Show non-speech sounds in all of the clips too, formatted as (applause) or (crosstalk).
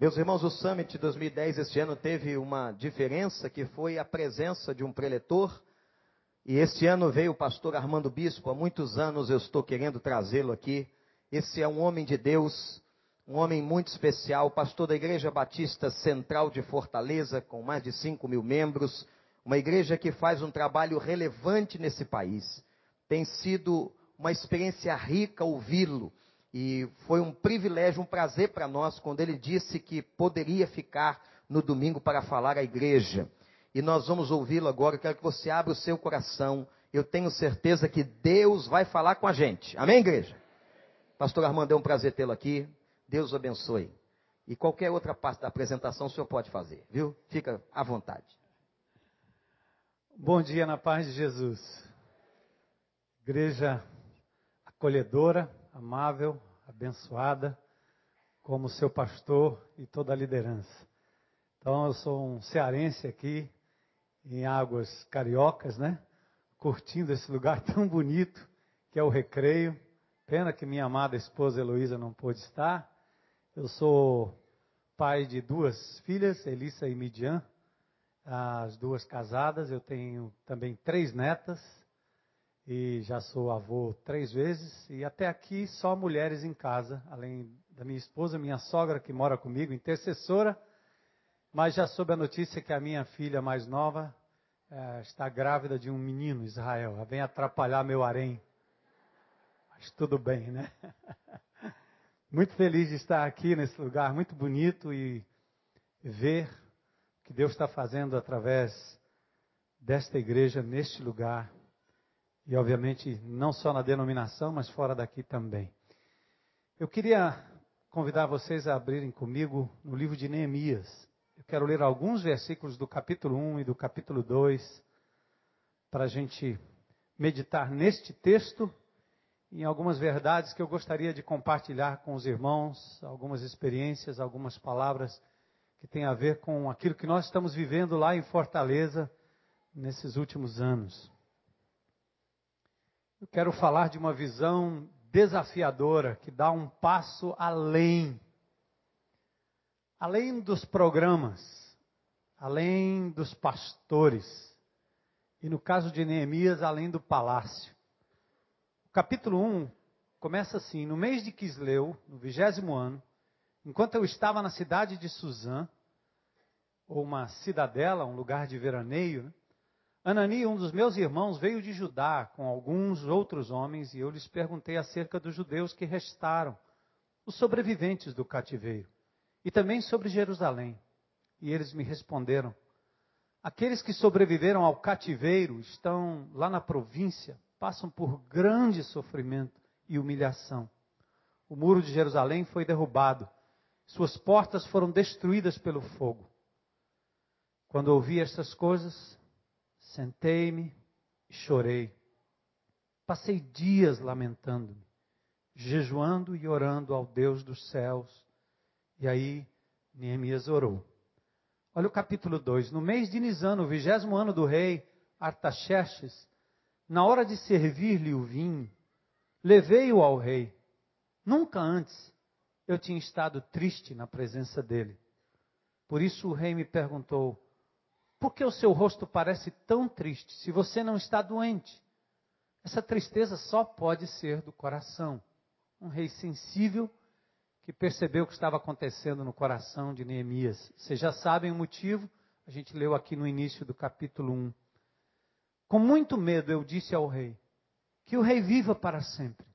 Meus irmãos, o Summit 2010 este ano teve uma diferença que foi a presença de um preletor. E este ano veio o pastor Armando Bispo. Há muitos anos eu estou querendo trazê-lo aqui. Esse é um homem de Deus, um homem muito especial, pastor da Igreja Batista Central de Fortaleza, com mais de 5 mil membros. Uma igreja que faz um trabalho relevante nesse país. Tem sido uma experiência rica ouvi-lo. E foi um privilégio, um prazer para nós quando ele disse que poderia ficar no domingo para falar à igreja. E nós vamos ouvi-lo agora. Eu quero que você abra o seu coração. Eu tenho certeza que Deus vai falar com a gente. Amém, igreja? Pastor Armando, é um prazer tê-lo aqui. Deus o abençoe. E qualquer outra parte da apresentação o senhor pode fazer, viu? Fica à vontade. Bom dia na paz de Jesus. Igreja acolhedora, amável, abençoada, como seu pastor e toda a liderança. Então, eu sou um cearense aqui, em águas cariocas, né? Curtindo esse lugar (laughs) tão bonito que é o Recreio. Pena que minha amada esposa Heloísa não pôde estar. Eu sou pai de duas filhas, Elissa e Midian, as duas casadas. Eu tenho também três netas e já sou avô três vezes e até aqui só mulheres em casa, além da minha esposa, minha sogra que mora comigo, intercessora, mas já soube a notícia que a minha filha mais nova é, está grávida de um menino, Israel. Ela vem atrapalhar meu harém. Mas tudo bem, né? (laughs) Muito feliz de estar aqui nesse lugar muito bonito e ver o que Deus está fazendo através desta igreja, neste lugar e, obviamente, não só na denominação, mas fora daqui também. Eu queria convidar vocês a abrirem comigo no livro de Neemias. Eu quero ler alguns versículos do capítulo 1 e do capítulo 2 para a gente meditar neste texto em algumas verdades que eu gostaria de compartilhar com os irmãos, algumas experiências, algumas palavras que têm a ver com aquilo que nós estamos vivendo lá em Fortaleza nesses últimos anos. Eu quero falar de uma visão desafiadora que dá um passo além. Além dos programas, além dos pastores, e no caso de Neemias, além do palácio. O capítulo 1 começa assim: No mês de Quisleu, no vigésimo ano, enquanto eu estava na cidade de Suzã, ou uma cidadela, um lugar de veraneio, né? Anani, um dos meus irmãos, veio de Judá com alguns outros homens e eu lhes perguntei acerca dos judeus que restaram, os sobreviventes do cativeiro, e também sobre Jerusalém. E eles me responderam: Aqueles que sobreviveram ao cativeiro estão lá na província, passam por grande sofrimento e humilhação. O muro de Jerusalém foi derrubado, suas portas foram destruídas pelo fogo. Quando ouvi estas coisas, Sentei-me e chorei. Passei dias lamentando-me, jejuando e orando ao Deus dos céus. E aí Neemias orou. Olha o capítulo 2. No mês de Nisan, no vigésimo ano do rei Artaxerxes, na hora de servir-lhe o vinho, levei-o ao rei. Nunca antes eu tinha estado triste na presença dele. Por isso o rei me perguntou: por que o seu rosto parece tão triste se você não está doente? Essa tristeza só pode ser do coração. Um rei sensível que percebeu o que estava acontecendo no coração de Neemias. Vocês já sabem o motivo, a gente leu aqui no início do capítulo 1. Com muito medo eu disse ao rei: Que o rei viva para sempre.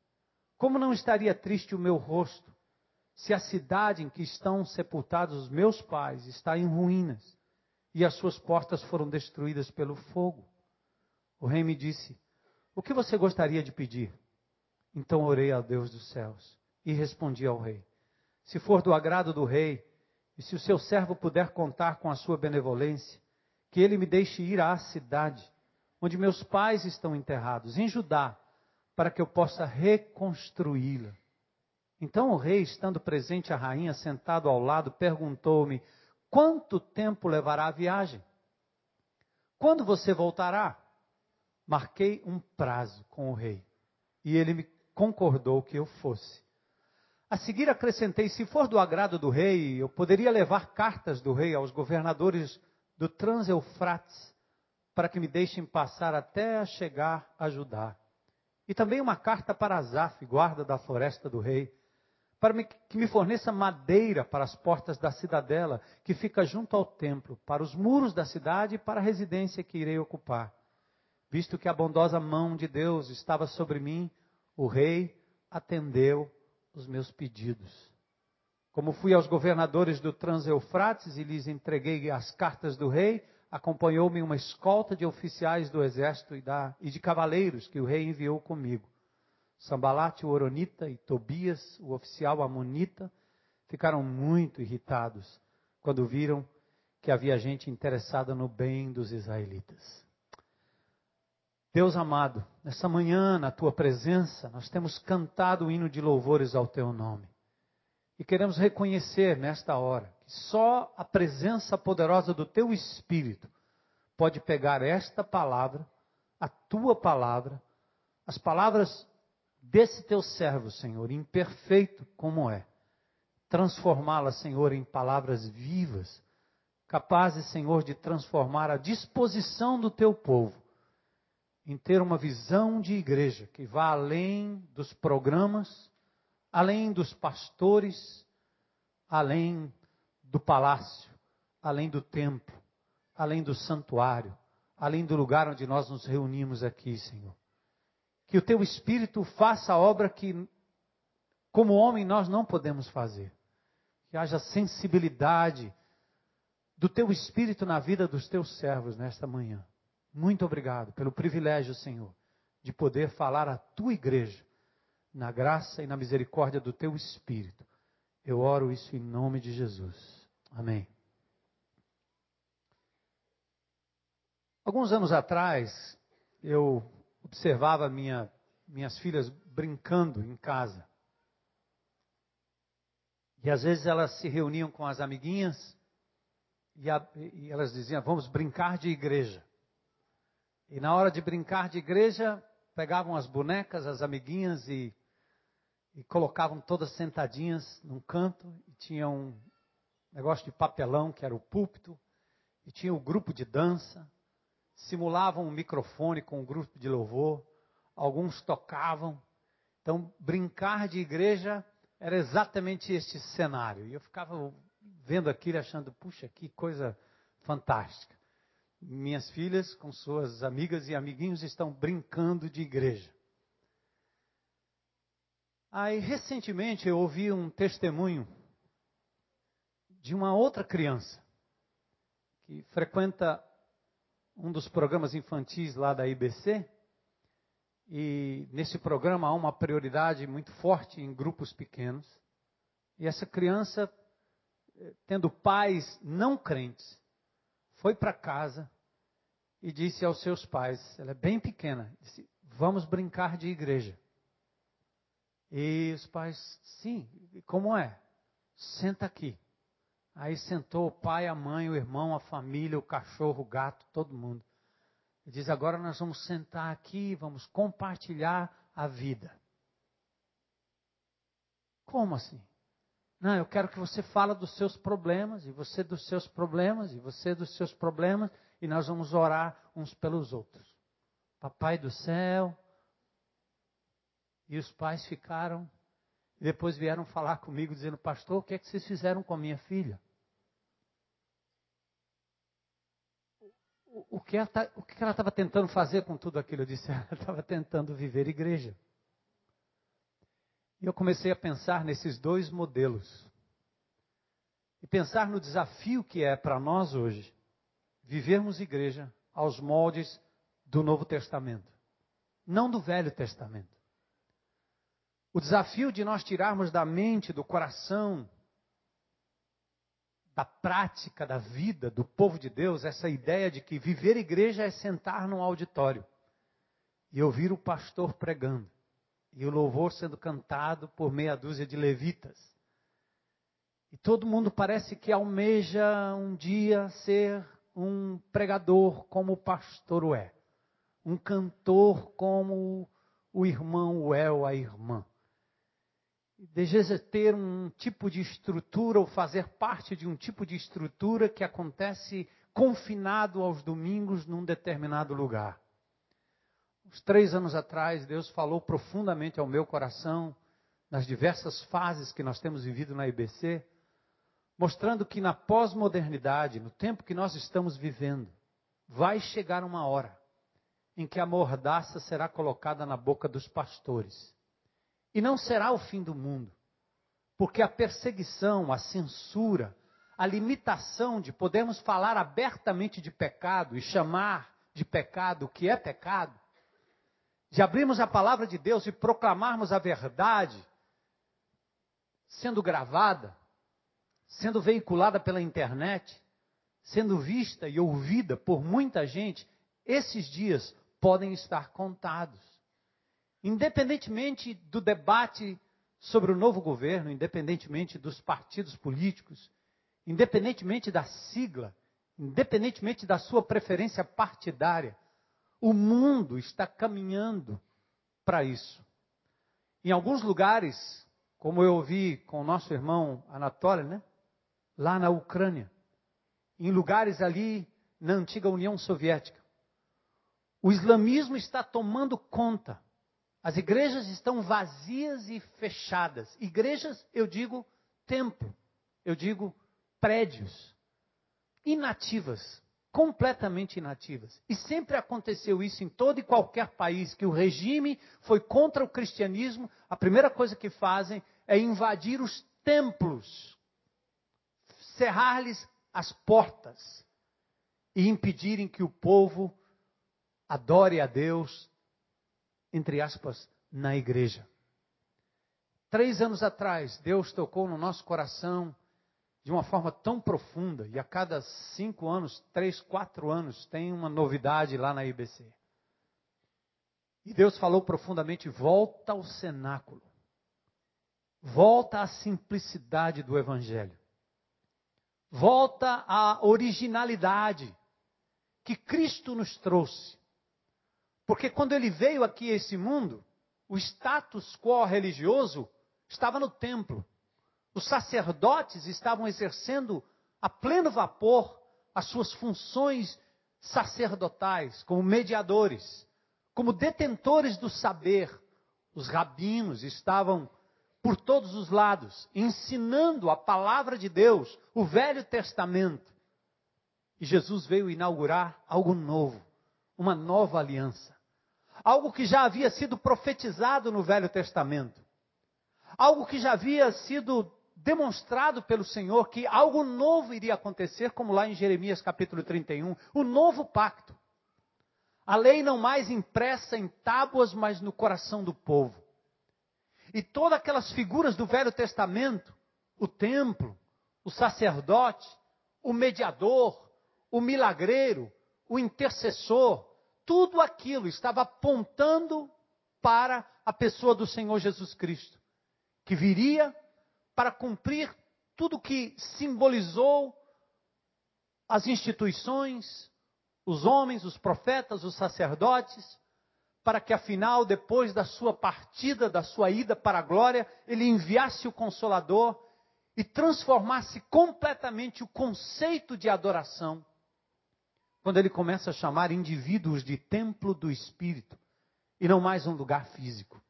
Como não estaria triste o meu rosto se a cidade em que estão sepultados os meus pais está em ruínas? E as suas portas foram destruídas pelo fogo. O rei me disse: O que você gostaria de pedir? Então orei ao Deus dos céus e respondi ao rei: Se for do agrado do rei, e se o seu servo puder contar com a sua benevolência, que ele me deixe ir à cidade onde meus pais estão enterrados, em Judá, para que eu possa reconstruí-la. Então o rei, estando presente a rainha sentado ao lado, perguntou-me: Quanto tempo levará a viagem? Quando você voltará? Marquei um prazo com o rei e ele me concordou que eu fosse. A seguir acrescentei: se for do agrado do rei, eu poderia levar cartas do rei aos governadores do Transeufrates para que me deixem passar até chegar a Judá. E também uma carta para Azaf, guarda da floresta do rei, para que me forneça madeira para as portas da cidadela, que fica junto ao templo, para os muros da cidade e para a residência que irei ocupar. Visto que a bondosa mão de Deus estava sobre mim, o rei atendeu os meus pedidos. Como fui aos governadores do Transeufrates e lhes entreguei as cartas do rei, acompanhou-me uma escolta de oficiais do exército e, da, e de cavaleiros que o rei enviou comigo. Sambalate, o Oronita, e Tobias, o oficial Amonita, ficaram muito irritados quando viram que havia gente interessada no bem dos israelitas. Deus amado, nessa manhã, na tua presença, nós temos cantado o hino de louvores ao teu nome. E queremos reconhecer nesta hora que só a presença poderosa do teu Espírito pode pegar esta palavra, a tua palavra, as palavras desse teu servo, Senhor, imperfeito como é, transformá-la, Senhor, em palavras vivas, capazes, Senhor, de transformar a disposição do teu povo em ter uma visão de igreja que vá além dos programas, além dos pastores, além do palácio, além do templo, além do santuário, além do lugar onde nós nos reunimos aqui, Senhor. Que o teu espírito faça a obra que, como homem, nós não podemos fazer. Que haja sensibilidade do teu espírito na vida dos teus servos nesta manhã. Muito obrigado pelo privilégio, Senhor, de poder falar à tua igreja, na graça e na misericórdia do teu Espírito. Eu oro isso em nome de Jesus. Amém. Alguns anos atrás, eu observava minha, minhas filhas brincando em casa. E às vezes elas se reuniam com as amiguinhas e, a, e elas diziam: Vamos brincar de igreja. E na hora de brincar de igreja, pegavam as bonecas, as amiguinhas e, e colocavam todas sentadinhas num canto. E tinha um negócio de papelão, que era o púlpito. E tinha o grupo de dança. Simulavam um microfone com um grupo de louvor. Alguns tocavam. Então, brincar de igreja era exatamente este cenário. E eu ficava vendo aquilo achando, puxa, que coisa fantástica minhas filhas, com suas amigas e amiguinhos, estão brincando de igreja. Aí, recentemente, eu ouvi um testemunho de uma outra criança que frequenta um dos programas infantis lá da IBC. E nesse programa há uma prioridade muito forte em grupos pequenos. E essa criança, eh, tendo pais não crentes, foi para casa e disse aos seus pais, ela é bem pequena, disse, vamos brincar de igreja. E os pais, sim, como é? Senta aqui. Aí sentou o pai, a mãe, o irmão, a família, o cachorro, o gato, todo mundo. Diz: agora nós vamos sentar aqui, vamos compartilhar a vida. Como assim? Não, eu quero que você fale dos seus problemas, e você dos seus problemas, e você dos seus problemas, e nós vamos orar uns pelos outros. Papai do céu. E os pais ficaram, e depois vieram falar comigo, dizendo: Pastor, o que é que vocês fizeram com a minha filha? O, que ela tá, estava tentando fazer com tudo aquilo? Eu disse: (laughs) ela estava tentando viver igreja. E eu comecei a pensar nesses dois modelos. E pensar no desafio que é para nós hoje vivermos igreja aos moldes do Novo Testamento, não do Velho Testamento. O desafio de nós tirarmos da mente, do coração, da prática, da vida do povo de Deus, essa ideia de que viver igreja é sentar num auditório e ouvir o pastor pregando e o louvor sendo cantado por meia dúzia de levitas. E todo mundo parece que almeja um dia ser um pregador como o pastor o é, um cantor como o irmão o é ou a irmã. Deseja ter um tipo de estrutura ou fazer parte de um tipo de estrutura que acontece confinado aos domingos num determinado lugar. Uns três anos atrás, Deus falou profundamente ao meu coração, nas diversas fases que nós temos vivido na IBC, mostrando que na pós-modernidade, no tempo que nós estamos vivendo, vai chegar uma hora em que a mordaça será colocada na boca dos pastores. E não será o fim do mundo, porque a perseguição, a censura, a limitação de podermos falar abertamente de pecado e chamar de pecado o que é pecado, de abrirmos a palavra de Deus e proclamarmos a verdade, sendo gravada, sendo veiculada pela internet, sendo vista e ouvida por muita gente, esses dias podem estar contados. Independentemente do debate sobre o novo governo, independentemente dos partidos políticos, independentemente da sigla, independentemente da sua preferência partidária, o mundo está caminhando para isso. Em alguns lugares, como eu ouvi com o nosso irmão Anatoly, né? lá na Ucrânia, em lugares ali na antiga União Soviética, o islamismo está tomando conta. As igrejas estão vazias e fechadas. Igrejas, eu digo templo, eu digo prédios, inativas, completamente inativas. E sempre aconteceu isso em todo e qualquer país que o regime foi contra o cristianismo, a primeira coisa que fazem é invadir os templos, cerrar-lhes as portas e impedirem que o povo adore a Deus, entre aspas, na igreja. Três anos atrás, Deus tocou no nosso coração de uma forma tão profunda, e a cada cinco anos, três, quatro anos, tem uma novidade lá na IBC. E Deus falou profundamente: volta ao cenáculo, volta à simplicidade do Evangelho, volta à originalidade que Cristo nos trouxe. Porque quando ele veio aqui a esse mundo, o status quo religioso estava no templo. Os sacerdotes estavam exercendo a pleno vapor as suas funções sacerdotais, como mediadores, como detentores do saber. Os rabinos estavam por todos os lados, ensinando a palavra de Deus, o Velho Testamento. E Jesus veio inaugurar algo novo, uma nova aliança algo que já havia sido profetizado no Velho Testamento, algo que já havia sido demonstrado pelo Senhor que algo novo iria acontecer, como lá em Jeremias capítulo 31, o novo pacto. A lei não mais impressa em tábuas, mas no coração do povo. E todas aquelas figuras do Velho Testamento, o templo, o sacerdote, o mediador, o milagreiro, o intercessor, tudo aquilo estava apontando para a pessoa do Senhor Jesus Cristo, que viria para cumprir tudo que simbolizou as instituições, os homens, os profetas, os sacerdotes, para que afinal, depois da sua partida, da sua ida para a glória, ele enviasse o Consolador e transformasse completamente o conceito de adoração quando ele começa a chamar indivíduos de templo do Espírito e não mais um lugar físico.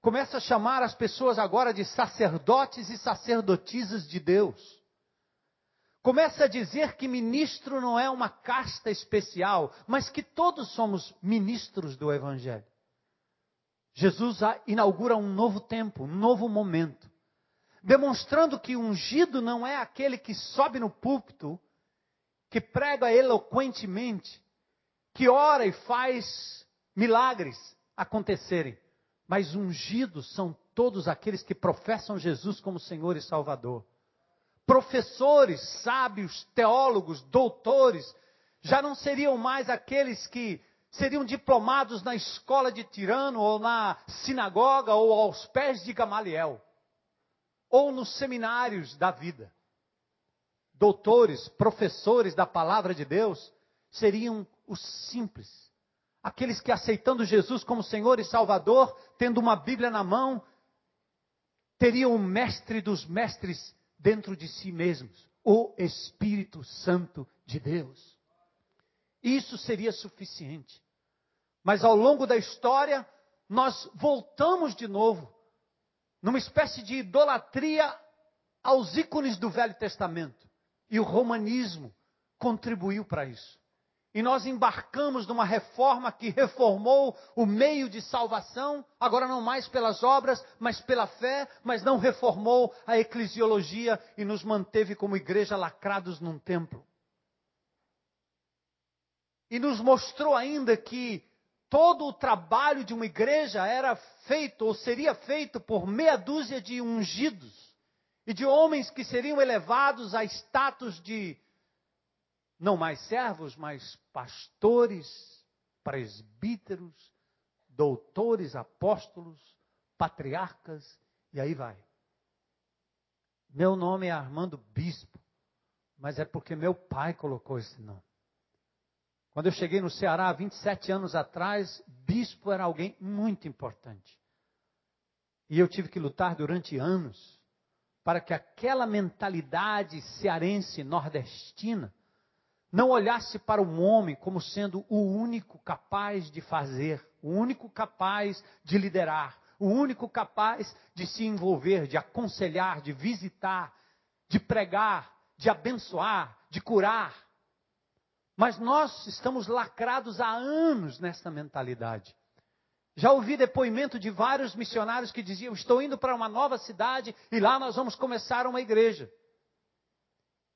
Começa a chamar as pessoas agora de sacerdotes e sacerdotisas de Deus. Começa a dizer que ministro não é uma casta especial, mas que todos somos ministros do Evangelho. Jesus inaugura um novo tempo, um novo momento, demonstrando que ungido não é aquele que sobe no púlpito que prega eloquentemente, que ora e faz milagres acontecerem. Mas ungidos são todos aqueles que professam Jesus como Senhor e Salvador. Professores, sábios, teólogos, doutores, já não seriam mais aqueles que seriam diplomados na escola de Tirano, ou na sinagoga, ou aos pés de Gamaliel, ou nos seminários da vida doutores, professores da palavra de Deus, seriam os simples. Aqueles que aceitando Jesus como Senhor e Salvador, tendo uma Bíblia na mão, teriam o mestre dos mestres dentro de si mesmos, o Espírito Santo de Deus. Isso seria suficiente. Mas ao longo da história, nós voltamos de novo numa espécie de idolatria aos ícones do Velho Testamento. E o romanismo contribuiu para isso. E nós embarcamos numa reforma que reformou o meio de salvação, agora não mais pelas obras, mas pela fé, mas não reformou a eclesiologia e nos manteve como igreja lacrados num templo. E nos mostrou ainda que todo o trabalho de uma igreja era feito ou seria feito por meia dúzia de ungidos e de homens que seriam elevados a status de não mais servos, mas pastores, presbíteros, doutores, apóstolos, patriarcas, e aí vai. Meu nome é Armando Bispo, mas é porque meu pai colocou esse nome. Quando eu cheguei no Ceará, 27 anos atrás, bispo era alguém muito importante. E eu tive que lutar durante anos para que aquela mentalidade cearense nordestina não olhasse para um homem como sendo o único capaz de fazer, o único capaz de liderar, o único capaz de se envolver, de aconselhar, de visitar, de pregar, de abençoar, de curar. Mas nós estamos lacrados há anos nessa mentalidade. Já ouvi depoimento de vários missionários que diziam: Estou indo para uma nova cidade e lá nós vamos começar uma igreja.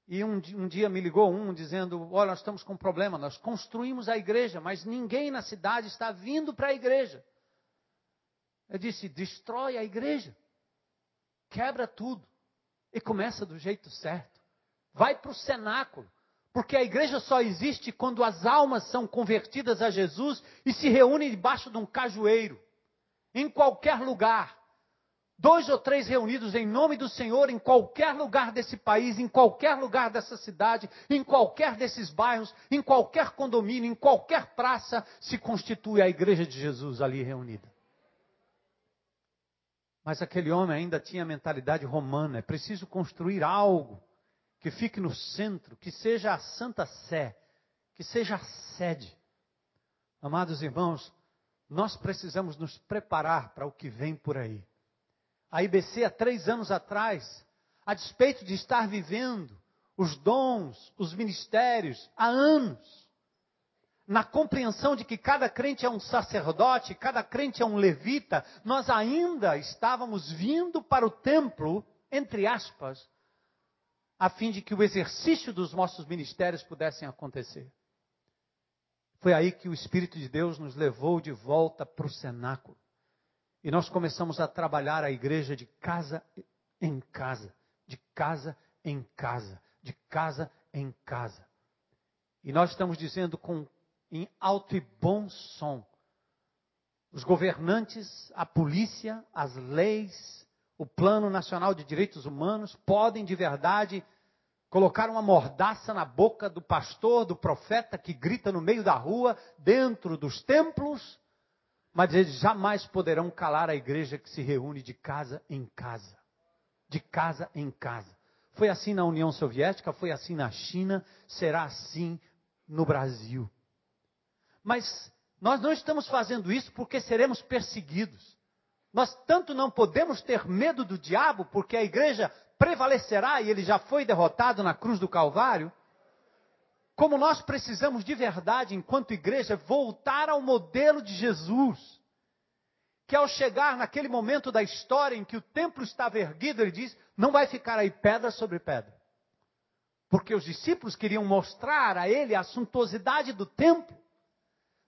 E um, um, dia me ligou um dizendo: Olha, nós estamos com um problema, nós construímos a igreja, mas ninguém na cidade está vindo para a igreja. Eu disse: Destrói a igreja, quebra tudo e começa do jeito certo. Vai para o cenáculo, porque a igreja só existe quando as almas são convertidas a Jesus e se reúnem debaixo de um cajueiro, em qualquer lugar dois ou três reunidos em nome do Senhor em qualquer lugar desse país, em qualquer lugar dessa cidade, em qualquer desses bairros, em qualquer condomínio, em qualquer praça, se constitui a igreja de Jesus ali reunida. Mas aquele homem ainda tinha a mentalidade romana, é preciso construir algo que fique no centro, que seja a Santa Sé, que seja a sede. Amados irmãos, nós precisamos nos preparar para o que vem por aí a IBC há três anos atrás, a despeito de estar vivendo os dons, os ministérios há anos, na compreensão de que cada crente é um sacerdote, cada crente é um levita, nós ainda estávamos vindo para o templo, entre aspas, a fim de que o exercício dos nossos ministérios pudessem acontecer. Foi aí que o Espírito de Deus nos levou de volta para o cenáculo. E nós começamos a trabalhar a igreja de casa em casa, de casa em casa, de casa em casa. E nós estamos dizendo com em alto e bom som. Os governantes, a polícia, as leis, o Plano Nacional de Direitos Humanos podem de verdade colocar uma mordaça na boca do pastor, do profeta que grita no meio da rua, dentro dos templos, mas eles jamais poderão calar a igreja que se reúne de casa em casa. De casa em casa. Foi assim na União Soviética, foi assim na China, será assim no Brasil. Mas nós não estamos fazendo isso porque seremos perseguidos. Nós tanto não podemos ter medo do diabo, porque a igreja prevalecerá e ele já foi derrotado na cruz do Calvário. Como nós precisamos de verdade, enquanto igreja, voltar ao modelo de Jesus. Que ao chegar naquele momento da história em que o templo estava erguido, ele diz: não vai ficar aí pedra sobre pedra. Porque os discípulos queriam mostrar a ele a suntuosidade do templo,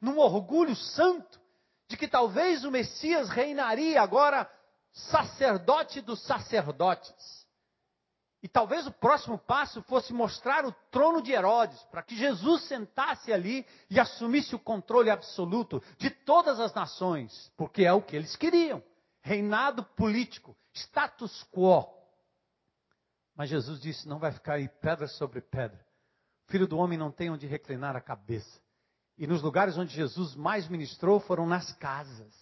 num orgulho santo, de que talvez o Messias reinaria agora sacerdote dos sacerdotes. E talvez o próximo passo fosse mostrar o trono de Herodes, para que Jesus sentasse ali e assumisse o controle absoluto de todas as nações, porque é o que eles queriam: reinado político, status quo. Mas Jesus disse: não vai ficar aí pedra sobre pedra. O filho do homem não tem onde reclinar a cabeça. E nos lugares onde Jesus mais ministrou foram nas casas.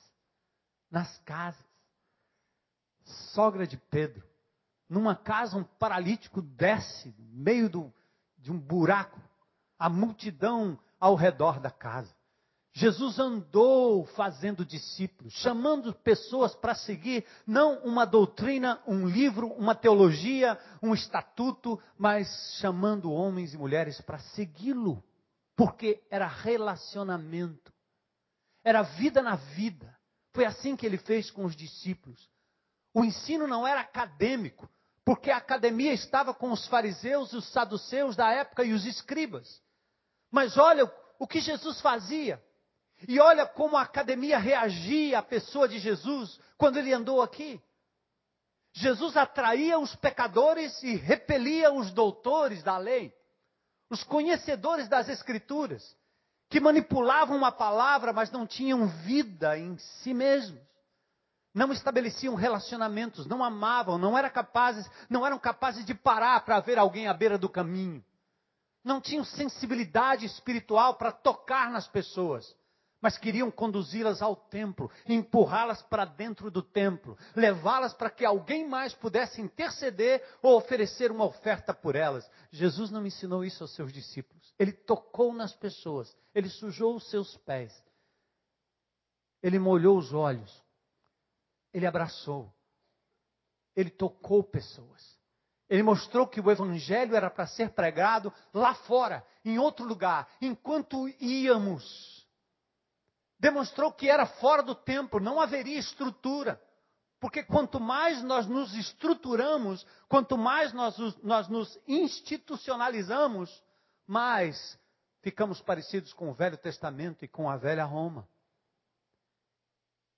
Nas casas. sogra de Pedro. Numa casa, um paralítico desce, no meio do, de um buraco, a multidão ao redor da casa. Jesus andou fazendo discípulos, chamando pessoas para seguir, não uma doutrina, um livro, uma teologia, um estatuto, mas chamando homens e mulheres para segui-lo, porque era relacionamento, era vida na vida. Foi assim que ele fez com os discípulos. O ensino não era acadêmico, porque a academia estava com os fariseus e os saduceus da época e os escribas. Mas olha o que Jesus fazia. E olha como a academia reagia à pessoa de Jesus quando ele andou aqui. Jesus atraía os pecadores e repelia os doutores da lei, os conhecedores das Escrituras, que manipulavam a palavra, mas não tinham vida em si mesmos. Não estabeleciam relacionamentos, não amavam, não eram capazes, não eram capazes de parar para ver alguém à beira do caminho. Não tinham sensibilidade espiritual para tocar nas pessoas mas queriam conduzi-las ao templo, empurrá-las para dentro do templo, levá-las para que alguém mais pudesse interceder ou oferecer uma oferta por elas. Jesus não ensinou isso aos seus discípulos. Ele tocou nas pessoas, ele sujou os seus pés, ele molhou os olhos, ele abraçou, ele tocou pessoas. Ele mostrou que o evangelho era para ser pregado lá fora, em outro lugar, enquanto íamos demonstrou que era fora do templo, não haveria estrutura. Porque quanto mais nós nos estruturamos, quanto mais nós, nós nos institucionalizamos, mais ficamos parecidos com o Velho Testamento e com a velha Roma.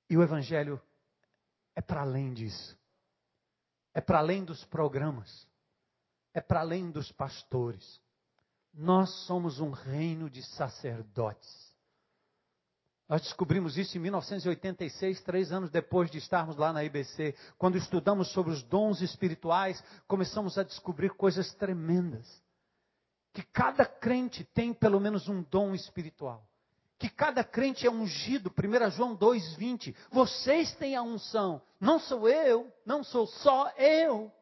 E o Evangelho é para além disso. É para além dos programas. É para além dos pastores. Nós somos um reino de sacerdotes. Nós descobrimos isso em 1986, três anos depois de estarmos lá na IBC. Quando estudamos sobre os dons espirituais, começamos a descobrir coisas tremendas. Que cada crente tem pelo menos um dom espiritual. Que cada crente é ungido. 1 João 2,20. Vocês têm a unção. Não sou eu, não sou só eu.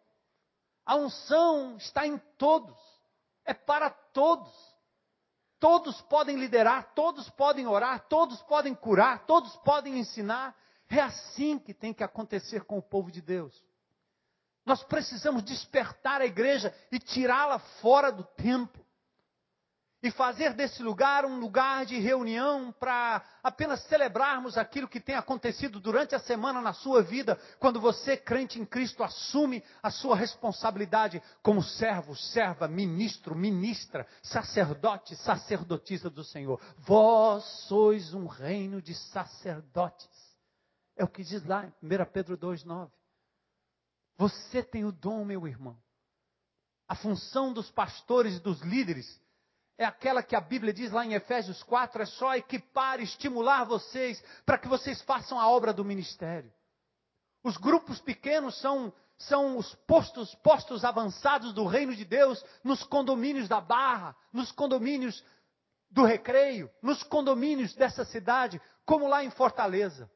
A unção está em todos. É para todos. Todos podem liderar, todos podem orar, todos podem curar, todos podem ensinar. É assim que tem que acontecer com o povo de Deus. Nós precisamos despertar a igreja e tirá-la fora do templo e fazer desse lugar um lugar de reunião para apenas celebrarmos aquilo que tem acontecido durante a semana na sua vida, quando você, crente em Cristo, assume a sua responsabilidade como servo, serva, ministro, ministra, sacerdote, sacerdotisa do Senhor. Vós sois um reino de sacerdotes. É o que diz lá em 1 Pedro 2,9. Você tem o dom, meu irmão. A função dos pastores e dos líderes é aquela que a Bíblia diz lá em Efésios 4, é só equipar, estimular vocês para que vocês façam a obra do ministério. Os grupos pequenos são, são os postos, postos avançados do reino de Deus nos condomínios da Barra, nos condomínios do Recreio, nos condomínios dessa cidade, como lá em Fortaleza.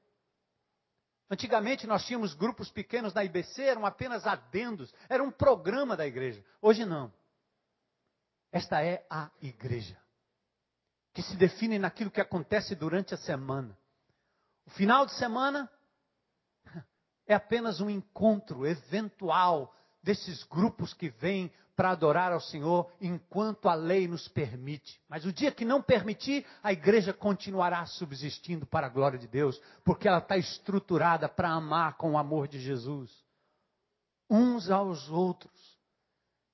Antigamente nós tínhamos grupos pequenos na IBC, eram apenas adendos, era um programa da igreja. Hoje não. Esta é a igreja, que se define naquilo que acontece durante a semana. O final de semana é apenas um encontro eventual desses grupos que vêm para adorar ao Senhor enquanto a lei nos permite. Mas o dia que não permitir, a igreja continuará subsistindo para a glória de Deus, porque ela está estruturada para amar com o amor de Jesus, uns aos outros.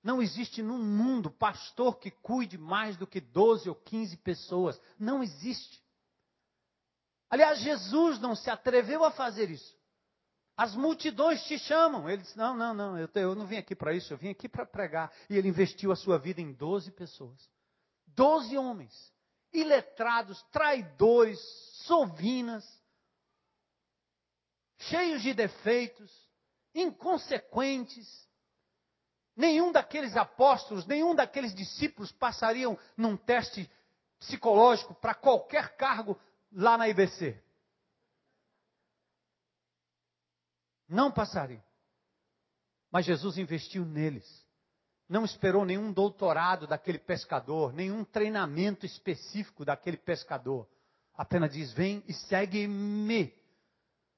Não existe no mundo pastor que cuide mais do que 12 ou 15 pessoas. Não existe. Aliás, Jesus não se atreveu a fazer isso. As multidões te chamam. Ele disse: Não, não, não, eu, eu não vim aqui para isso, eu vim aqui para pregar. E ele investiu a sua vida em 12 pessoas. 12 homens, iletrados, traidores, sovinas, cheios de defeitos, inconsequentes, Nenhum daqueles apóstolos, nenhum daqueles discípulos passariam num teste psicológico para qualquer cargo lá na IBC. Não passariam. Mas Jesus investiu neles. Não esperou nenhum doutorado daquele pescador, nenhum treinamento específico daquele pescador. Apenas diz: vem e segue-me.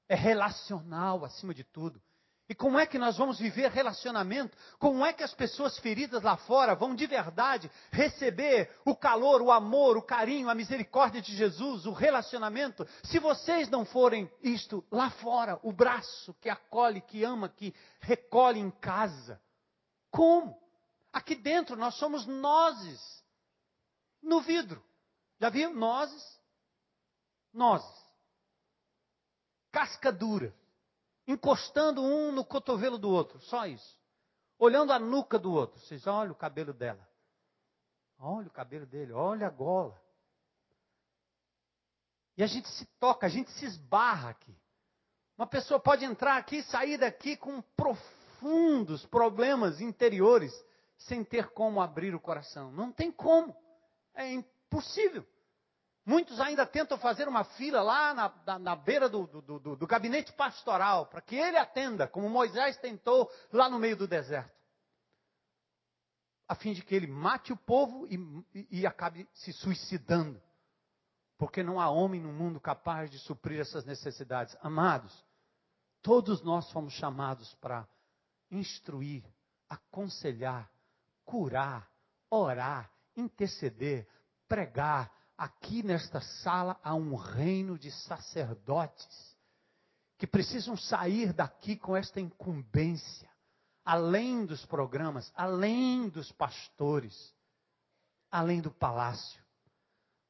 É relacional acima de tudo. E como é que nós vamos viver relacionamento? Como é que as pessoas feridas lá fora vão de verdade receber o calor, o amor, o carinho, a misericórdia de Jesus, o relacionamento? Se vocês não forem isto lá fora, o braço que acolhe, que ama, que recolhe em casa. Como? Aqui dentro nós somos nozes. No vidro. Já viu? Nozes. Nozes. Casca dura encostando um no cotovelo do outro, só isso. Olhando a nuca do outro. Vocês olham o cabelo dela. Olha o cabelo dele, olha a gola. E a gente se toca, a gente se esbarra aqui. Uma pessoa pode entrar aqui e sair daqui com profundos problemas interiores sem ter como abrir o coração. Não tem como. É impossível. Muitos ainda tentam fazer uma fila lá na, na, na beira do, do, do, do gabinete pastoral, para que ele atenda, como Moisés tentou lá no meio do deserto. A fim de que ele mate o povo e, e, e acabe se suicidando. Porque não há homem no mundo capaz de suprir essas necessidades. Amados, todos nós fomos chamados para instruir, aconselhar, curar, orar, interceder, pregar, aqui nesta sala há um reino de sacerdotes que precisam sair daqui com esta incumbência, além dos programas, além dos pastores, além do palácio.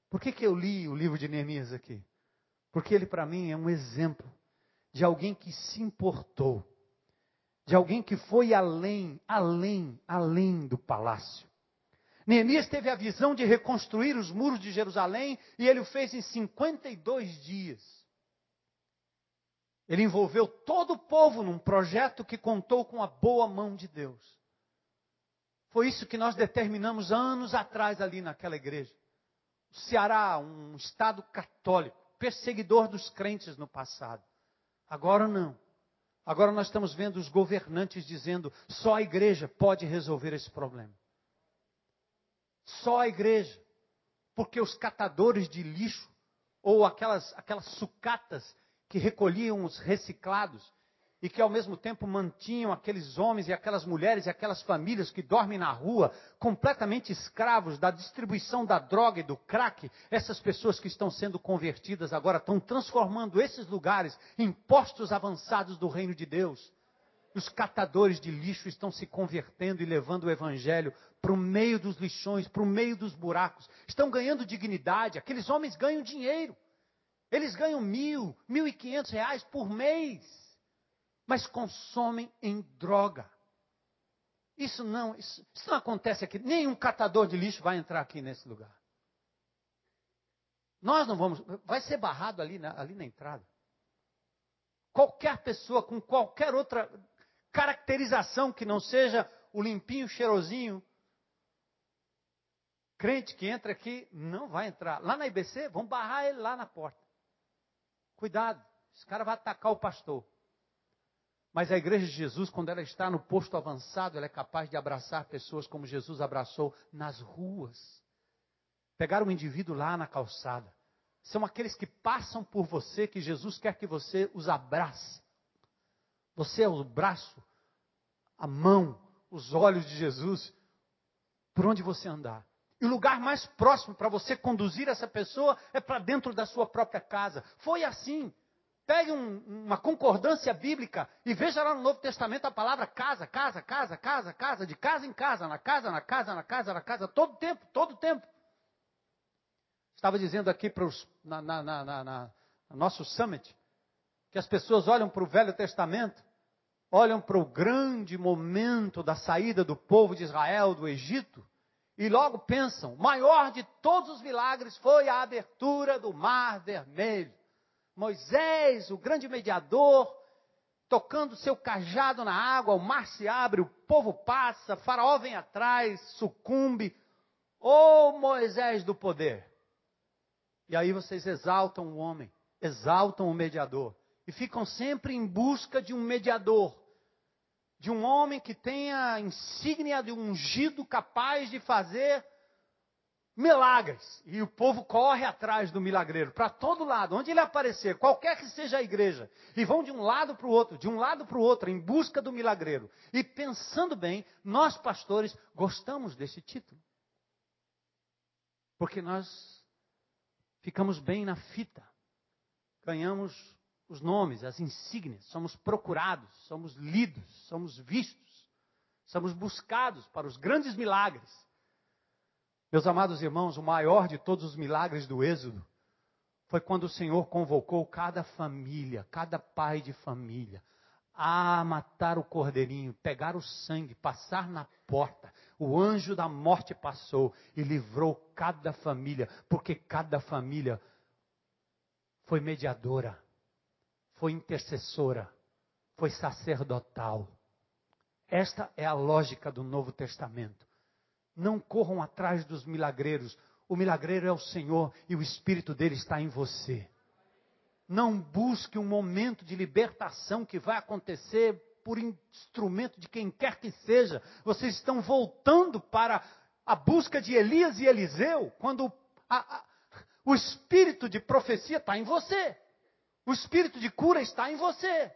Por que, que eu li o livro de Neemias aqui? Porque ele, para mim, é um exemplo de alguém que se importou, de alguém que foi além, além, além do palácio. Neemias teve a visão de reconstruir os muros de Jerusalém e ele o fez em 52 dias. Ele envolveu todo o povo num projeto que contou com a boa mão de Deus. Foi isso que nós determinamos anos atrás ali naquela igreja. O Ceará, um estado católico, perseguidor dos crentes no passado. Agora não. Agora nós estamos vendo os governantes dizendo: só a igreja pode resolver esse problema. Só a igreja. Porque os catadores de lixo, ou aquelas, aquelas sucatas que recolhiam os reciclados, e que ao mesmo tempo mantinham aqueles homens e aquelas mulheres e aquelas famílias que dormem na rua, completamente escravos da distribuição da droga e do crack, essas pessoas que estão sendo convertidas agora estão transformando esses lugares em postos avançados do reino de Deus. Os catadores de lixo estão se convertendo e levando o evangelho para o meio dos lixões, para o meio dos buracos. Estão ganhando dignidade. Aqueles homens ganham dinheiro. Eles ganham mil, mil e quinhentos reais por mês. Mas consomem em droga. Isso não, isso, isso não acontece aqui. Nenhum catador de lixo vai entrar aqui nesse lugar. Nós não vamos. Vai ser barrado ali na, ali na entrada. Qualquer pessoa com qualquer outra caracterização que não seja o limpinho, cheirosinho, Crente que entra aqui não vai entrar. Lá na IBC, vão barrar ele lá na porta. Cuidado, esse cara vai atacar o pastor. Mas a igreja de Jesus, quando ela está no posto avançado, ela é capaz de abraçar pessoas como Jesus abraçou nas ruas. Pegar um indivíduo lá na calçada. São aqueles que passam por você, que Jesus quer que você os abrace. Você é o braço, a mão, os olhos de Jesus, por onde você andar. E o lugar mais próximo para você conduzir essa pessoa é para dentro da sua própria casa. Foi assim. Pegue um, uma concordância bíblica e veja lá no Novo Testamento a palavra casa, casa, casa, casa, casa, de casa em casa, na casa, na casa, na casa, na casa, todo tempo, todo tempo. Estava dizendo aqui para os, na, na, na, na, nosso summit, que as pessoas olham para o Velho Testamento, olham para o grande momento da saída do povo de Israel do Egito, e logo pensam: maior de todos os milagres foi a abertura do mar vermelho. Moisés, o grande mediador, tocando seu cajado na água, o mar se abre, o povo passa, Faraó vem atrás, sucumbe. Ô oh, Moisés do poder! E aí vocês exaltam o homem, exaltam o mediador. E ficam sempre em busca de um mediador, de um homem que tenha a insígnia de um ungido capaz de fazer milagres. E o povo corre atrás do milagreiro, para todo lado, onde ele aparecer, qualquer que seja a igreja. E vão de um lado para o outro, de um lado para o outro, em busca do milagreiro. E pensando bem, nós pastores gostamos desse título. Porque nós ficamos bem na fita. Ganhamos os nomes, as insígnias, somos procurados, somos lidos, somos vistos, somos buscados para os grandes milagres. Meus amados irmãos, o maior de todos os milagres do Êxodo foi quando o Senhor convocou cada família, cada pai de família, a matar o cordeirinho, pegar o sangue, passar na porta. O anjo da morte passou e livrou cada família, porque cada família foi mediadora foi intercessora, foi sacerdotal. Esta é a lógica do Novo Testamento. Não corram atrás dos milagreiros. O milagreiro é o Senhor e o Espírito dele está em você. Não busque um momento de libertação que vai acontecer por instrumento de quem quer que seja. Vocês estão voltando para a busca de Elias e Eliseu, quando a, a, o espírito de profecia está em você. O espírito de cura está em você.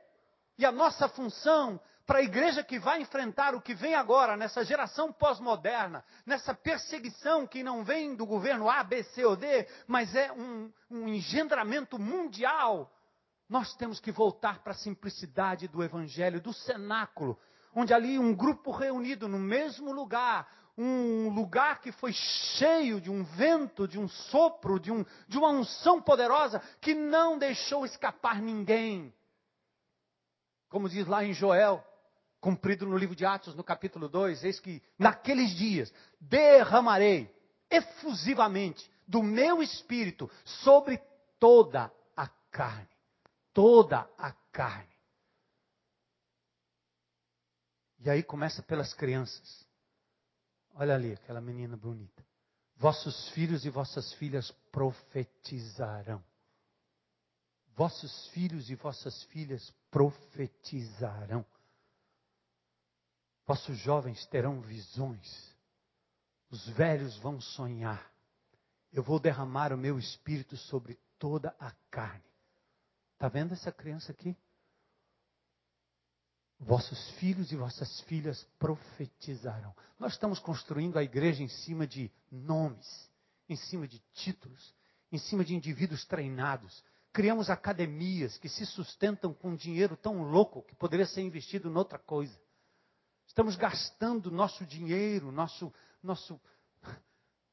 E a nossa função para a igreja que vai enfrentar o que vem agora, nessa geração pós-moderna, nessa perseguição que não vem do governo A, B, C ou D, mas é um, um engendramento mundial, nós temos que voltar para a simplicidade do evangelho, do cenáculo, onde ali um grupo reunido no mesmo lugar, um lugar que foi cheio de um vento, de um sopro, de, um, de uma unção poderosa que não deixou escapar ninguém. Como diz lá em Joel, cumprido no livro de Atos, no capítulo 2, eis que naqueles dias derramarei efusivamente do meu espírito sobre toda a carne. Toda a carne. E aí começa pelas crianças. Olha ali aquela menina bonita. Vossos filhos e vossas filhas profetizarão. Vossos filhos e vossas filhas profetizarão. Vossos jovens terão visões. Os velhos vão sonhar. Eu vou derramar o meu espírito sobre toda a carne. Está vendo essa criança aqui? Vossos filhos e vossas filhas profetizarão. Nós estamos construindo a igreja em cima de nomes, em cima de títulos, em cima de indivíduos treinados. Criamos academias que se sustentam com dinheiro tão louco que poderia ser investido em outra coisa. Estamos gastando nosso dinheiro, nosso, nosso,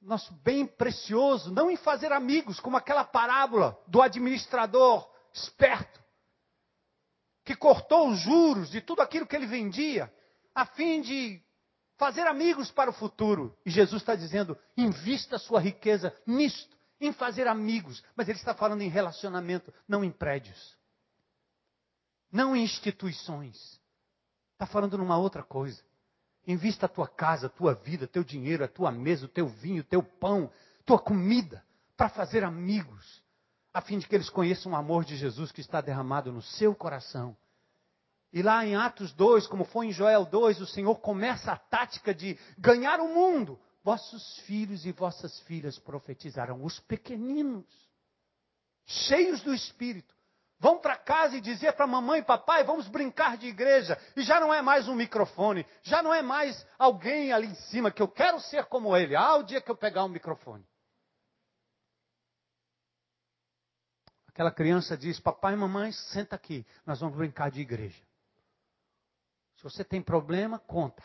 nosso bem precioso, não em fazer amigos, como aquela parábola do administrador esperto que cortou os juros de tudo aquilo que ele vendia, a fim de fazer amigos para o futuro. E Jesus está dizendo: invista sua riqueza nisto, em fazer amigos. Mas ele está falando em relacionamento, não em prédios, não em instituições. Está falando numa outra coisa. Invista a tua casa, a tua vida, teu dinheiro, a tua mesa, o teu vinho, o teu pão, tua comida, para fazer amigos a fim de que eles conheçam o amor de Jesus que está derramado no seu coração. E lá em Atos 2, como foi em Joel 2, o Senhor começa a tática de ganhar o mundo. Vossos filhos e vossas filhas profetizarão, os pequeninos, cheios do Espírito. Vão para casa e dizer para mamãe e papai, vamos brincar de igreja. E já não é mais um microfone, já não é mais alguém ali em cima que eu quero ser como ele. Ah, o dia que eu pegar um microfone. Aquela criança diz: Papai e mamãe, senta aqui, nós vamos brincar de igreja. Se você tem problema, conta.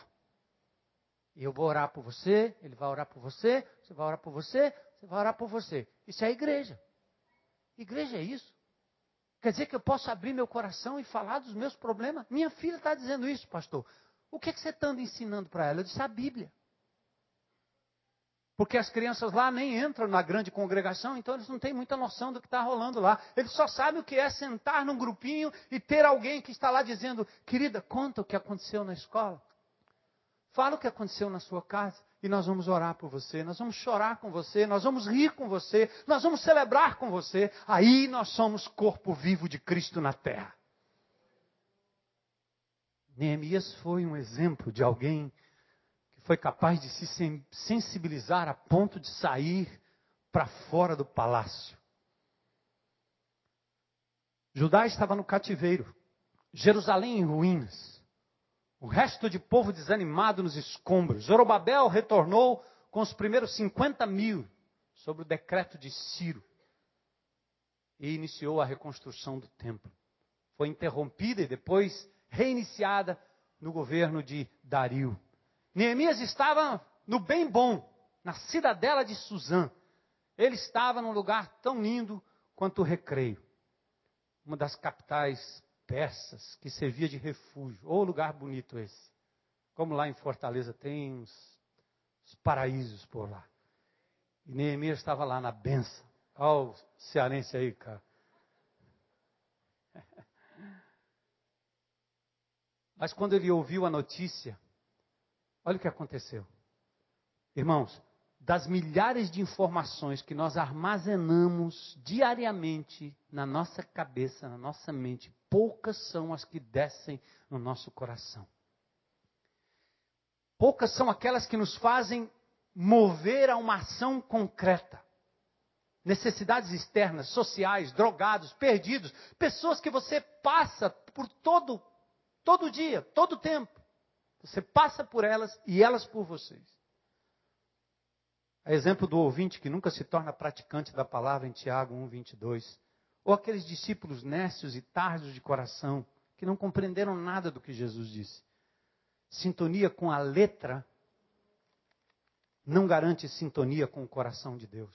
Eu vou orar por você, ele vai orar por você, você vai orar por você, você vai orar por você. Isso é igreja. Igreja é isso. Quer dizer que eu posso abrir meu coração e falar dos meus problemas? Minha filha está dizendo isso, pastor. O que, é que você está ensinando para ela? Eu disse a Bíblia. Porque as crianças lá nem entram na grande congregação, então eles não têm muita noção do que está rolando lá. Eles só sabem o que é sentar num grupinho e ter alguém que está lá dizendo: Querida, conta o que aconteceu na escola. Fala o que aconteceu na sua casa e nós vamos orar por você, nós vamos chorar com você, nós vamos rir com você, nós vamos celebrar com você. Aí nós somos corpo vivo de Cristo na terra. Neemias foi um exemplo de alguém foi capaz de se sensibilizar a ponto de sair para fora do palácio. Judá estava no cativeiro, Jerusalém em ruínas. O resto de povo desanimado nos escombros. Zorobabel retornou com os primeiros 50 mil sobre o decreto de Ciro e iniciou a reconstrução do templo. Foi interrompida e depois reiniciada no governo de Dario. Neemias estava no bem bom, na cidadela de Suzã. Ele estava num lugar tão lindo quanto o Recreio, uma das capitais persas que servia de refúgio. Ou oh, lugar bonito esse. Como lá em Fortaleza tem uns, uns paraísos por lá. E Neemias estava lá na benção. Olha o cearense aí, cara. (laughs) Mas quando ele ouviu a notícia, olha o que aconteceu. Irmãos, das milhares de informações que nós armazenamos diariamente na nossa cabeça, na nossa mente, poucas são as que descem no nosso coração. Poucas são aquelas que nos fazem mover a uma ação concreta. Necessidades externas, sociais, drogados, perdidos, pessoas que você passa por todo todo dia, todo tempo. Você passa por elas e elas por vocês. A exemplo do ouvinte que nunca se torna praticante da palavra em Tiago 1:22, ou aqueles discípulos nécios e tardos de coração que não compreenderam nada do que Jesus disse. Sintonia com a letra não garante sintonia com o coração de Deus.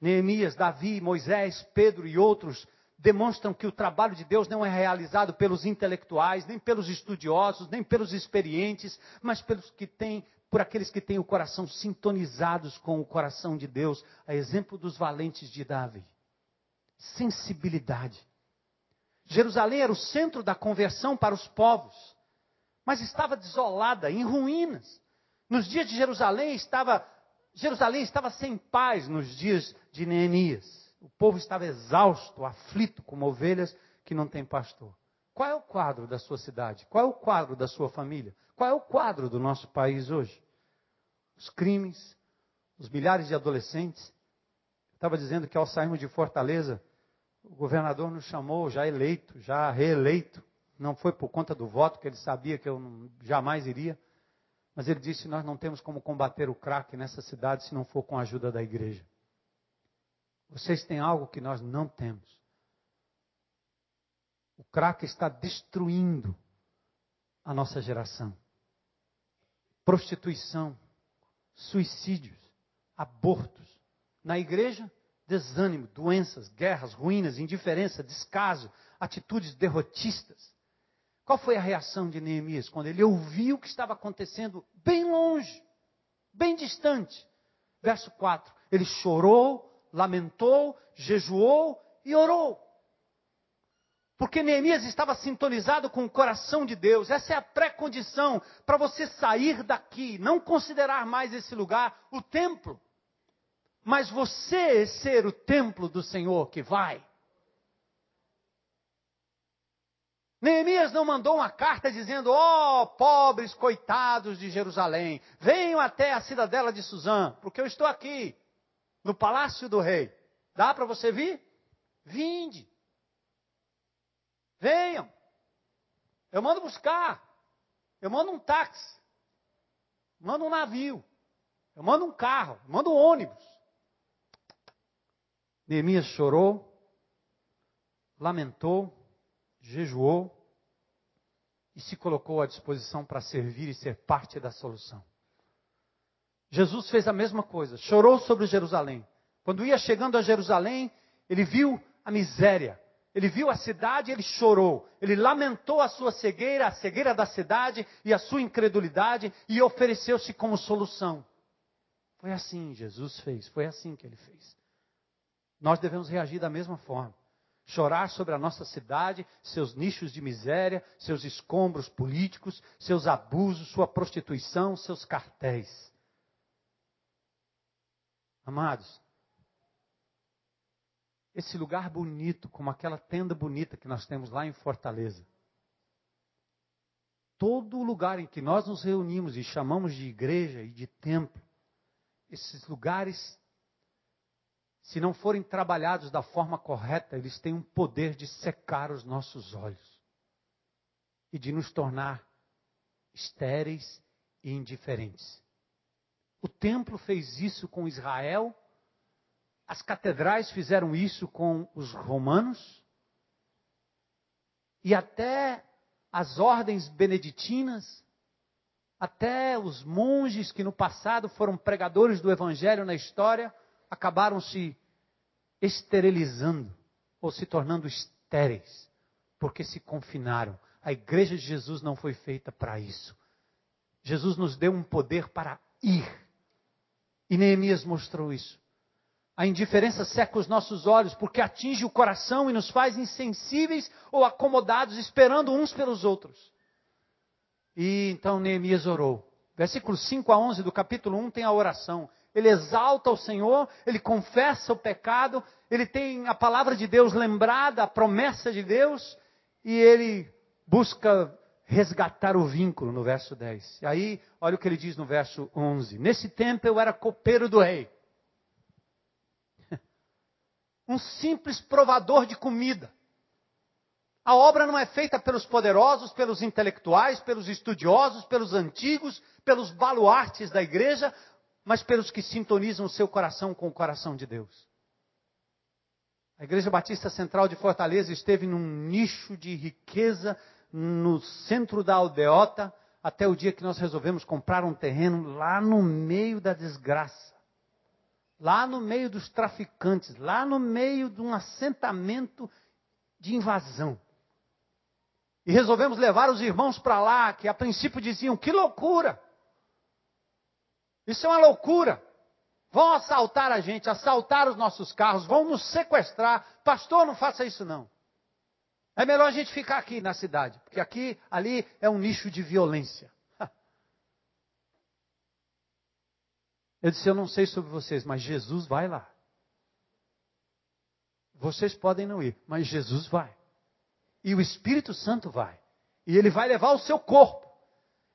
Neemias, Davi, Moisés, Pedro e outros demonstram que o trabalho de Deus não é realizado pelos intelectuais, nem pelos estudiosos, nem pelos experientes, mas pelos que têm por aqueles que têm o coração sintonizados com o coração de Deus, a exemplo dos valentes de Davi. Sensibilidade. Jerusalém era o centro da conversão para os povos, mas estava desolada, em ruínas. Nos dias de Jerusalém estava Jerusalém estava sem paz nos dias de Neemias. O povo estava exausto, aflito, como ovelhas que não têm pastor. Qual é o quadro da sua cidade? Qual é o quadro da sua família? Qual é o quadro do nosso país hoje? Os crimes, os milhares de adolescentes. Estava dizendo que ao sairmos de Fortaleza, o governador nos chamou, já eleito, já reeleito. Não foi por conta do voto, que ele sabia que eu jamais iria. Mas ele disse: Nós não temos como combater o crack nessa cidade se não for com a ajuda da igreja. Vocês têm algo que nós não temos. O crack está destruindo a nossa geração prostituição, suicídios, abortos. Na igreja, desânimo, doenças, guerras, ruínas, indiferença, descaso, atitudes derrotistas. Qual foi a reação de Neemias quando ele ouviu o que estava acontecendo bem longe, bem distante? Verso 4: Ele chorou, lamentou, jejuou e orou. Porque Neemias estava sintonizado com o coração de Deus. Essa é a pré-condição para você sair daqui, não considerar mais esse lugar o templo, mas você ser o templo do Senhor que vai. Neemias não mandou uma carta dizendo: Ó oh, pobres coitados de Jerusalém, venham até a cidadela de Suzã, porque eu estou aqui, no palácio do rei. Dá para você vir? Vinde. Venham. Eu mando buscar. Eu mando um táxi. Mando um navio. Eu mando um carro. Mando um ônibus. Neemias chorou, lamentou, jejuou e se colocou à disposição para servir e ser parte da solução. Jesus fez a mesma coisa, chorou sobre Jerusalém. Quando ia chegando a Jerusalém, ele viu a miséria, ele viu a cidade, ele chorou. Ele lamentou a sua cegueira, a cegueira da cidade e a sua incredulidade e ofereceu-se como solução. Foi assim Jesus fez, foi assim que ele fez. Nós devemos reagir da mesma forma. chorar sobre a nossa cidade, seus nichos de miséria, seus escombros políticos, seus abusos, sua prostituição, seus cartéis. Amados, esse lugar bonito, como aquela tenda bonita que nós temos lá em Fortaleza, todo lugar em que nós nos reunimos e chamamos de igreja e de templo, esses lugares se não forem trabalhados da forma correta, eles têm um poder de secar os nossos olhos e de nos tornar estéreis e indiferentes. O templo fez isso com Israel, as catedrais fizeram isso com os romanos, e até as ordens beneditinas, até os monges que no passado foram pregadores do evangelho na história, acabaram se esterilizando ou se tornando estéreis, porque se confinaram. A igreja de Jesus não foi feita para isso. Jesus nos deu um poder para ir. E Neemias mostrou isso. A indiferença seca os nossos olhos porque atinge o coração e nos faz insensíveis ou acomodados, esperando uns pelos outros. E então Neemias orou. Versículos 5 a 11 do capítulo 1 tem a oração ele exalta o Senhor, ele confessa o pecado, ele tem a palavra de Deus lembrada, a promessa de Deus, e ele busca resgatar o vínculo no verso 10. E aí, olha o que ele diz no verso 11: Nesse tempo eu era copeiro do rei, (laughs) um simples provador de comida. A obra não é feita pelos poderosos, pelos intelectuais, pelos estudiosos, pelos antigos, pelos baluartes da igreja, mas pelos que sintonizam o seu coração com o coração de Deus. A Igreja Batista Central de Fortaleza esteve num nicho de riqueza no centro da aldeota, até o dia que nós resolvemos comprar um terreno lá no meio da desgraça, lá no meio dos traficantes, lá no meio de um assentamento de invasão. E resolvemos levar os irmãos para lá, que a princípio diziam: que loucura! Isso é uma loucura. Vão assaltar a gente, assaltar os nossos carros, vão nos sequestrar. Pastor, não faça isso não. É melhor a gente ficar aqui na cidade, porque aqui, ali é um nicho de violência. Eu disse: Eu não sei sobre vocês, mas Jesus vai lá. Vocês podem não ir, mas Jesus vai. E o Espírito Santo vai. E ele vai levar o seu corpo.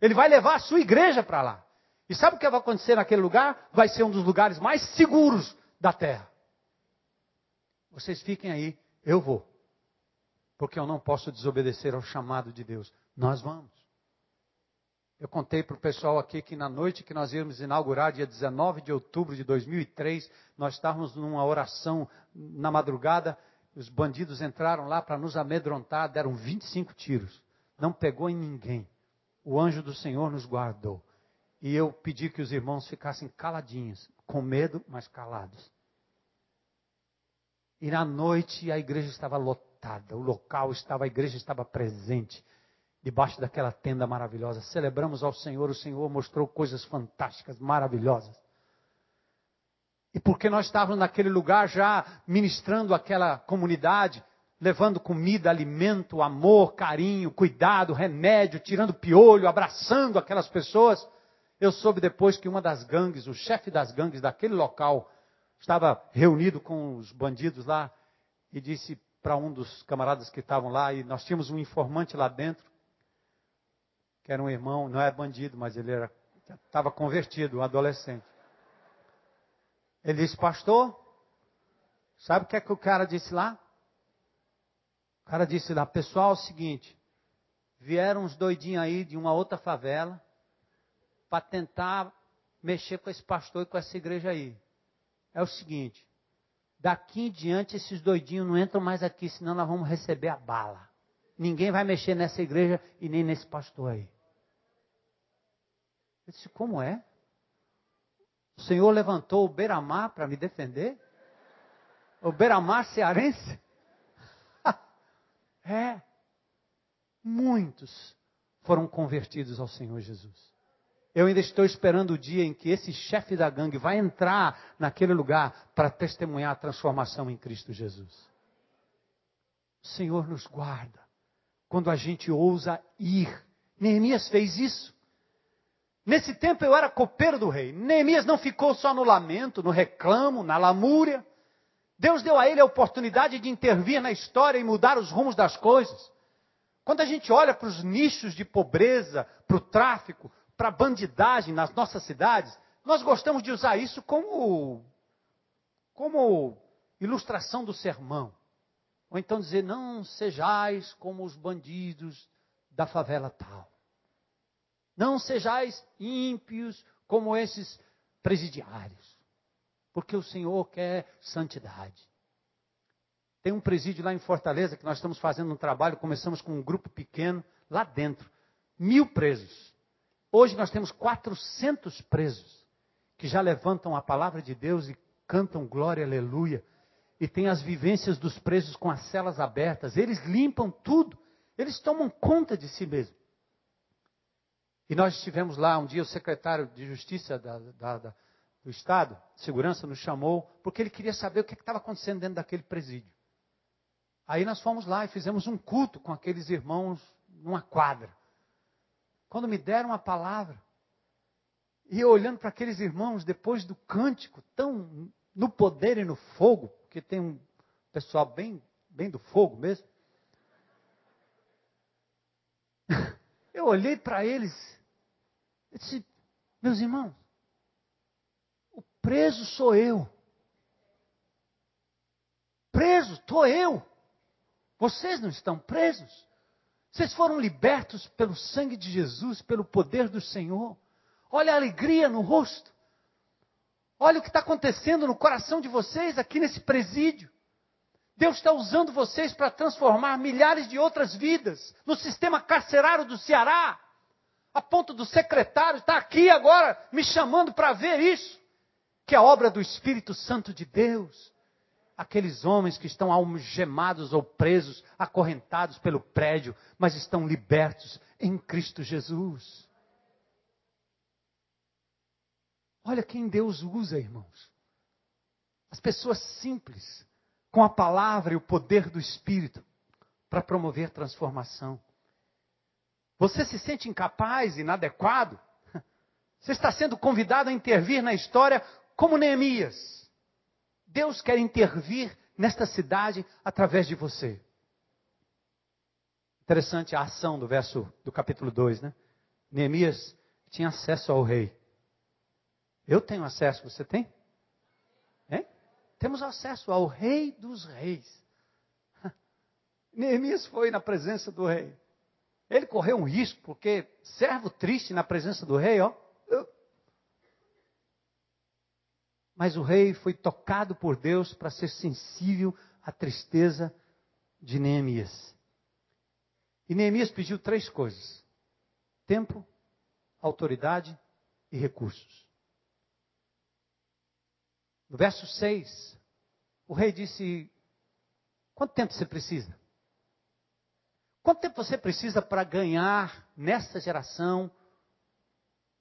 Ele vai levar a sua igreja para lá. E sabe o que vai acontecer naquele lugar? Vai ser um dos lugares mais seguros da terra. Vocês fiquem aí, eu vou. Porque eu não posso desobedecer ao chamado de Deus. Nós vamos. Eu contei para o pessoal aqui que na noite que nós íamos inaugurar, dia 19 de outubro de 2003, nós estávamos numa oração na madrugada. Os bandidos entraram lá para nos amedrontar, deram 25 tiros. Não pegou em ninguém. O anjo do Senhor nos guardou. E eu pedi que os irmãos ficassem caladinhos, com medo, mas calados. E na noite a igreja estava lotada, o local estava, a igreja estava presente, debaixo daquela tenda maravilhosa. Celebramos ao Senhor, o Senhor mostrou coisas fantásticas, maravilhosas. E porque nós estávamos naquele lugar já ministrando aquela comunidade, levando comida, alimento, amor, carinho, cuidado, remédio, tirando piolho, abraçando aquelas pessoas. Eu soube depois que uma das gangues, o chefe das gangues daquele local, estava reunido com os bandidos lá e disse para um dos camaradas que estavam lá, e nós tínhamos um informante lá dentro, que era um irmão, não era bandido, mas ele era, estava convertido, um adolescente. Ele disse, pastor, sabe o que é que o cara disse lá? O cara disse lá, pessoal, é o seguinte, vieram uns doidinhos aí de uma outra favela, para tentar mexer com esse pastor e com essa igreja aí. É o seguinte: daqui em diante esses doidinhos não entram mais aqui, senão nós vamos receber a bala. Ninguém vai mexer nessa igreja e nem nesse pastor aí. Eu disse: como é? O Senhor levantou o Beramar para me defender? O Beramar cearense? (laughs) é. Muitos foram convertidos ao Senhor Jesus. Eu ainda estou esperando o dia em que esse chefe da gangue vai entrar naquele lugar para testemunhar a transformação em Cristo Jesus. O Senhor nos guarda quando a gente ousa ir. Neemias fez isso. Nesse tempo eu era copeiro do rei. Neemias não ficou só no lamento, no reclamo, na lamúria. Deus deu a ele a oportunidade de intervir na história e mudar os rumos das coisas. Quando a gente olha para os nichos de pobreza, para o tráfico, para bandidagem nas nossas cidades, nós gostamos de usar isso como, como ilustração do sermão. Ou então dizer, não sejais como os bandidos da favela tal. Não sejais ímpios como esses presidiários. Porque o Senhor quer santidade. Tem um presídio lá em Fortaleza que nós estamos fazendo um trabalho. Começamos com um grupo pequeno lá dentro. Mil presos. Hoje nós temos 400 presos que já levantam a palavra de Deus e cantam glória, aleluia. E tem as vivências dos presos com as celas abertas. Eles limpam tudo. Eles tomam conta de si mesmos. E nós estivemos lá um dia, o secretário de Justiça da, da, da, do Estado, Segurança, nos chamou, porque ele queria saber o que estava acontecendo dentro daquele presídio. Aí nós fomos lá e fizemos um culto com aqueles irmãos numa quadra. Quando me deram a palavra, e eu olhando para aqueles irmãos depois do cântico, tão no poder e no fogo, porque tem um pessoal bem, bem do fogo mesmo. (laughs) Eu olhei para eles e disse: Meus irmãos, o preso sou eu. Preso estou eu. Vocês não estão presos. Vocês foram libertos pelo sangue de Jesus, pelo poder do Senhor. Olha a alegria no rosto. Olha o que está acontecendo no coração de vocês aqui nesse presídio. Deus está usando vocês para transformar milhares de outras vidas no sistema carcerário do Ceará, a ponto do secretário estar aqui agora me chamando para ver isso, que é obra do Espírito Santo de Deus aqueles homens que estão algemados ou presos, acorrentados pelo prédio, mas estão libertos em Cristo Jesus. Olha quem Deus usa, irmãos. As pessoas simples, com a palavra e o poder do Espírito, para promover transformação. Você se sente incapaz, inadequado? (laughs) Você está sendo convidado a intervir na história como Neemias Deus quer intervir nesta cidade através de você. Interessante a ação do verso do capítulo 2, né? Neemias tinha acesso ao rei. Eu tenho acesso, você tem? Hein? Temos acesso ao rei dos reis. (laughs) Neemias foi na presença do rei. Ele correu um risco, porque servo triste na presença do rei, ó. Mas o rei foi tocado por Deus para ser sensível à tristeza de Neemias. E Neemias pediu três coisas: tempo, autoridade e recursos. No verso 6, o rei disse: Quanto tempo você precisa? Quanto tempo você precisa para ganhar nesta geração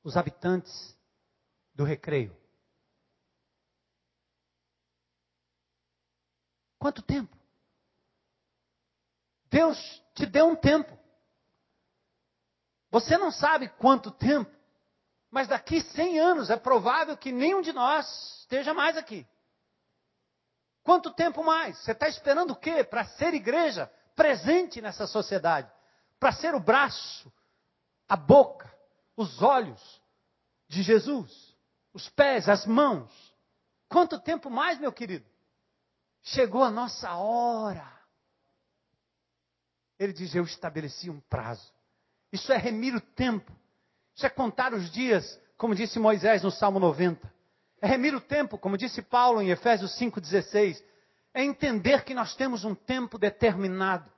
os habitantes do recreio? Quanto tempo? Deus te deu um tempo. Você não sabe quanto tempo, mas daqui 100 anos é provável que nenhum de nós esteja mais aqui. Quanto tempo mais? Você está esperando o quê? Para ser igreja presente nessa sociedade. Para ser o braço, a boca, os olhos de Jesus. Os pés, as mãos. Quanto tempo mais, meu querido? Chegou a nossa hora. Ele diz: Eu estabeleci um prazo. Isso é remir o tempo. Isso é contar os dias, como disse Moisés no Salmo 90. É remir o tempo, como disse Paulo em Efésios 5,16. É entender que nós temos um tempo determinado.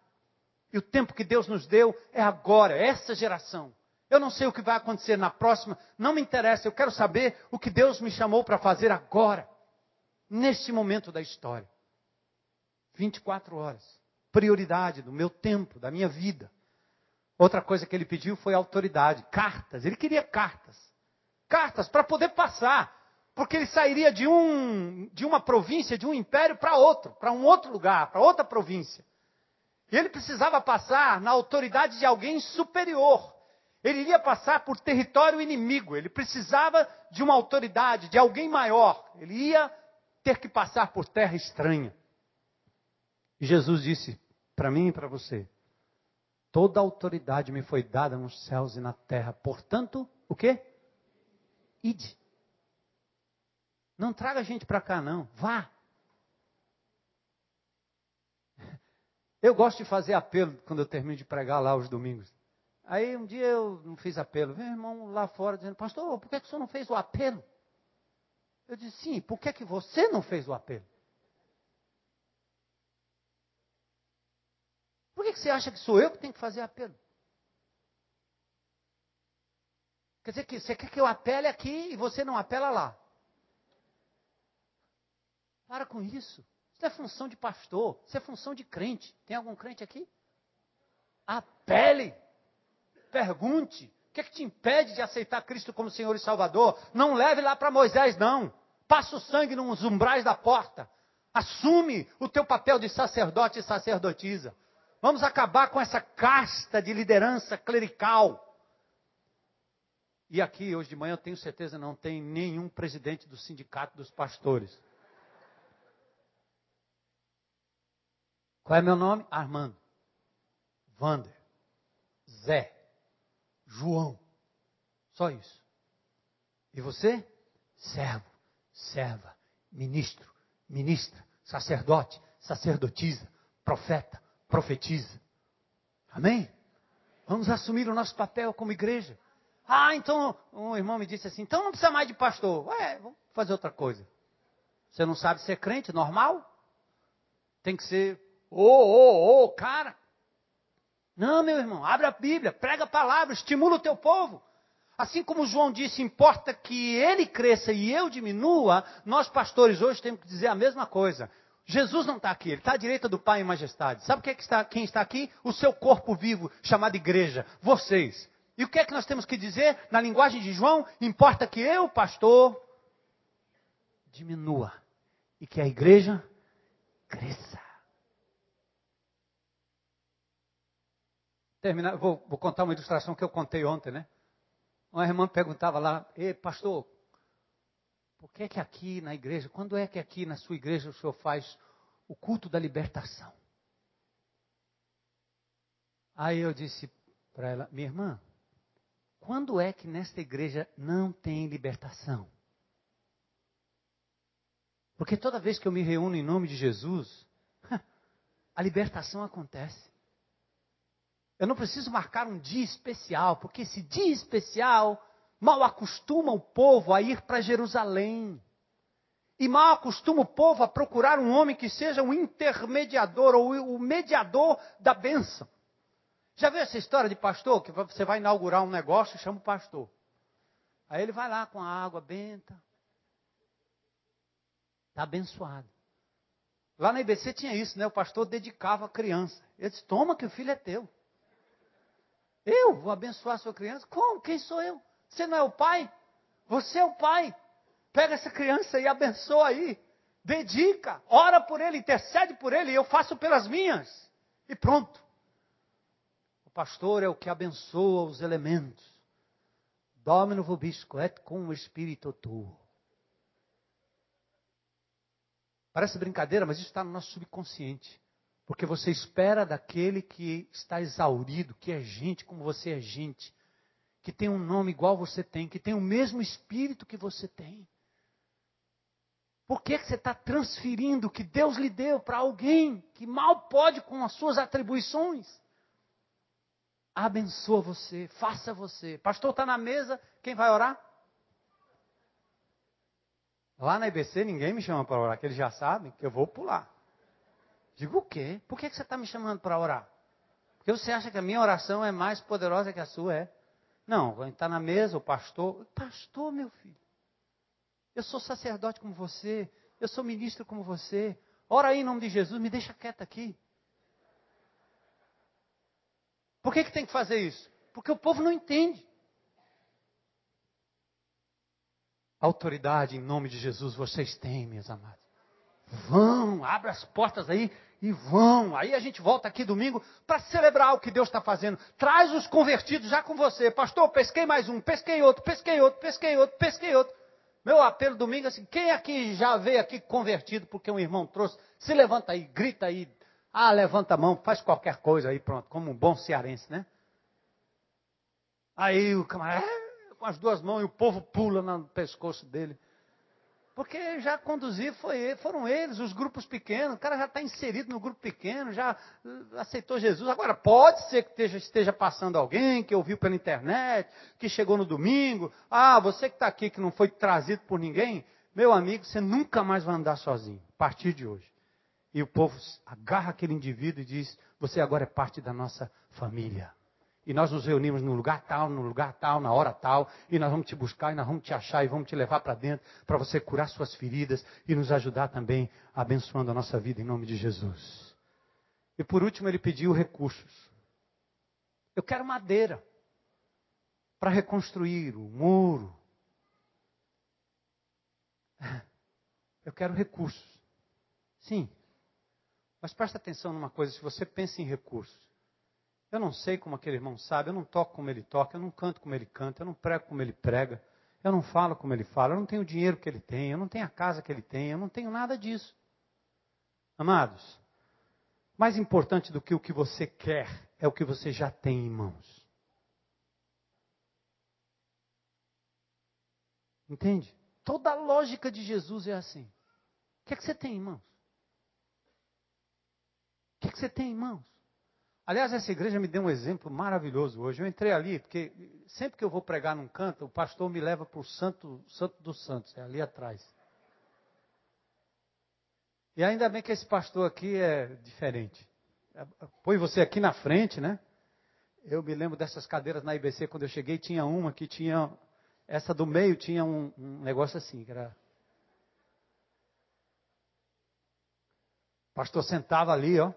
E o tempo que Deus nos deu é agora, é essa geração. Eu não sei o que vai acontecer na próxima, não me interessa. Eu quero saber o que Deus me chamou para fazer agora, neste momento da história. 24 horas. Prioridade do meu tempo, da minha vida. Outra coisa que ele pediu foi autoridade, cartas. Ele queria cartas. Cartas para poder passar. Porque ele sairia de, um, de uma província, de um império para outro, para um outro lugar, para outra província. E ele precisava passar na autoridade de alguém superior. Ele iria passar por território inimigo. Ele precisava de uma autoridade, de alguém maior. Ele ia ter que passar por terra estranha. Jesus disse para mim e para você: Toda autoridade me foi dada nos céus e na terra. Portanto, o quê? Ide. Não traga gente para cá, não. Vá. Eu gosto de fazer apelo quando eu termino de pregar lá os domingos. Aí um dia eu não fiz apelo. Vem irmão lá fora dizendo, pastor, por que, que o senhor não fez o apelo? Eu disse, sim, por que, que você não fez o apelo? Por que, você acha que sou eu que tenho que fazer apelo? Quer dizer que você quer que eu apele aqui e você não apela lá. Para com isso. Isso é função de pastor, isso é função de crente. Tem algum crente aqui? Apele. Pergunte. O que é que te impede de aceitar Cristo como Senhor e Salvador? Não leve lá para Moisés, não. Passa o sangue nos umbrais da porta. Assume o teu papel de sacerdote e sacerdotisa. Vamos acabar com essa casta de liderança clerical. E aqui, hoje de manhã, eu tenho certeza, não tem nenhum presidente do sindicato dos pastores. Qual é meu nome? Armando. Vander. Zé. João. Só isso. E você? Servo, serva, ministro, ministra, sacerdote, sacerdotisa, profeta, profetiza. Amém? Vamos assumir o nosso papel como igreja. Ah, então, um irmão me disse assim, então não precisa mais de pastor. Ué, vamos fazer outra coisa. Você não sabe ser crente, normal? Tem que ser, ô, ô, ô, cara. Não, meu irmão, abre a Bíblia, prega a palavra, estimula o teu povo. Assim como João disse, importa que ele cresça e eu diminua, nós pastores hoje temos que dizer a mesma coisa. Jesus não está aqui, ele está à direita do Pai em majestade. Sabe quem, é que está, quem está aqui? O seu corpo vivo, chamado igreja, vocês. E o que é que nós temos que dizer na linguagem de João? Importa que eu, pastor, diminua e que a igreja cresça. Terminar, vou, vou contar uma ilustração que eu contei ontem, né? Uma irmã perguntava lá, Ei, pastor, por que é que aqui na igreja, quando é que aqui na sua igreja o senhor faz o culto da libertação? Aí eu disse para ela, minha irmã, quando é que nesta igreja não tem libertação? Porque toda vez que eu me reúno em nome de Jesus, a libertação acontece. Eu não preciso marcar um dia especial, porque esse dia especial mal acostuma o povo a ir para Jerusalém. E mal acostuma o povo a procurar um homem que seja um intermediador ou o mediador da bênção. Já viu essa história de pastor? Que você vai inaugurar um negócio e chama o pastor. Aí ele vai lá com a água benta. Está abençoado. Lá na IBC tinha isso, né? O pastor dedicava a criança. Ele disse: Toma, que o filho é teu. Eu vou abençoar a sua criança? Como? Quem sou eu? Você não é o pai? Você é o pai. Pega essa criança e abençoa aí. Dedica, ora por ele, intercede por ele, eu faço pelas minhas. E pronto. O pastor é o que abençoa os elementos. Domino vobisco et cum espírito tuo. Parece brincadeira, mas isso está no nosso subconsciente. Porque você espera daquele que está exaurido, que é gente como você é gente, que tem um nome igual você tem, que tem o mesmo espírito que você tem. Por que, que você está transferindo o que Deus lhe deu para alguém que mal pode com as suas atribuições? Abençoa você, faça você. Pastor está na mesa, quem vai orar? Lá na IBC ninguém me chama para orar, que eles já sabem que eu vou pular. Digo, o quê? Por que você está me chamando para orar? Porque você acha que a minha oração é mais poderosa que a sua, é? Não, está na mesa, o pastor. Pastor, meu filho. Eu sou sacerdote como você. Eu sou ministro como você. Ora aí em nome de Jesus, me deixa quieto aqui. Por que, que tem que fazer isso? Porque o povo não entende. Autoridade em nome de Jesus vocês têm, meus amados. Vão, abra as portas aí E vão. Aí a gente volta aqui domingo para celebrar o que Deus está fazendo. Traz os convertidos já com você. Pastor, pesquei mais um, pesquei outro, pesquei outro, pesquei outro, pesquei outro. Meu apelo domingo é assim: quem aqui já veio aqui convertido porque um irmão trouxe? Se levanta aí, grita aí. Ah, levanta a mão, faz qualquer coisa aí, pronto, como um bom cearense, né? Aí o camarada, é, com as duas mãos, e o povo pula no pescoço dele. Porque já conduzir foi, foram eles, os grupos pequenos. O cara já está inserido no grupo pequeno, já uh, aceitou Jesus. Agora, pode ser que esteja, esteja, passando alguém que ouviu pela internet, que chegou no domingo. Ah, você que está aqui, que não foi trazido por ninguém, meu amigo, você nunca mais vai andar sozinho, a partir de hoje. E o povo agarra aquele indivíduo e diz: Você agora é parte da nossa família. E nós nos reunimos no lugar tal, no lugar tal, na hora tal, e nós vamos te buscar, e nós vamos te achar, e vamos te levar para dentro, para você curar suas feridas e nos ajudar também, abençoando a nossa vida em nome de Jesus. E por último, ele pediu recursos. Eu quero madeira para reconstruir o muro. Eu quero recursos. Sim. Mas presta atenção numa coisa: se você pensa em recursos, eu não sei como aquele irmão sabe, eu não toco como ele toca, eu não canto como ele canta, eu não prego como ele prega, eu não falo como ele fala, eu não tenho o dinheiro que ele tem, eu não tenho a casa que ele tem, eu não tenho nada disso. Amados, mais importante do que o que você quer é o que você já tem em mãos. Entende? Toda a lógica de Jesus é assim. O que é que você tem em mãos? O que é que você tem em mãos? Aliás, essa igreja me deu um exemplo maravilhoso hoje. Eu entrei ali, porque sempre que eu vou pregar num canto, o pastor me leva para o Santo, Santo dos Santos, é ali atrás. E ainda bem que esse pastor aqui é diferente. Põe você aqui na frente, né? Eu me lembro dessas cadeiras na IBC, quando eu cheguei, tinha uma que tinha. Essa do meio tinha um, um negócio assim, que era. O pastor sentava ali, ó.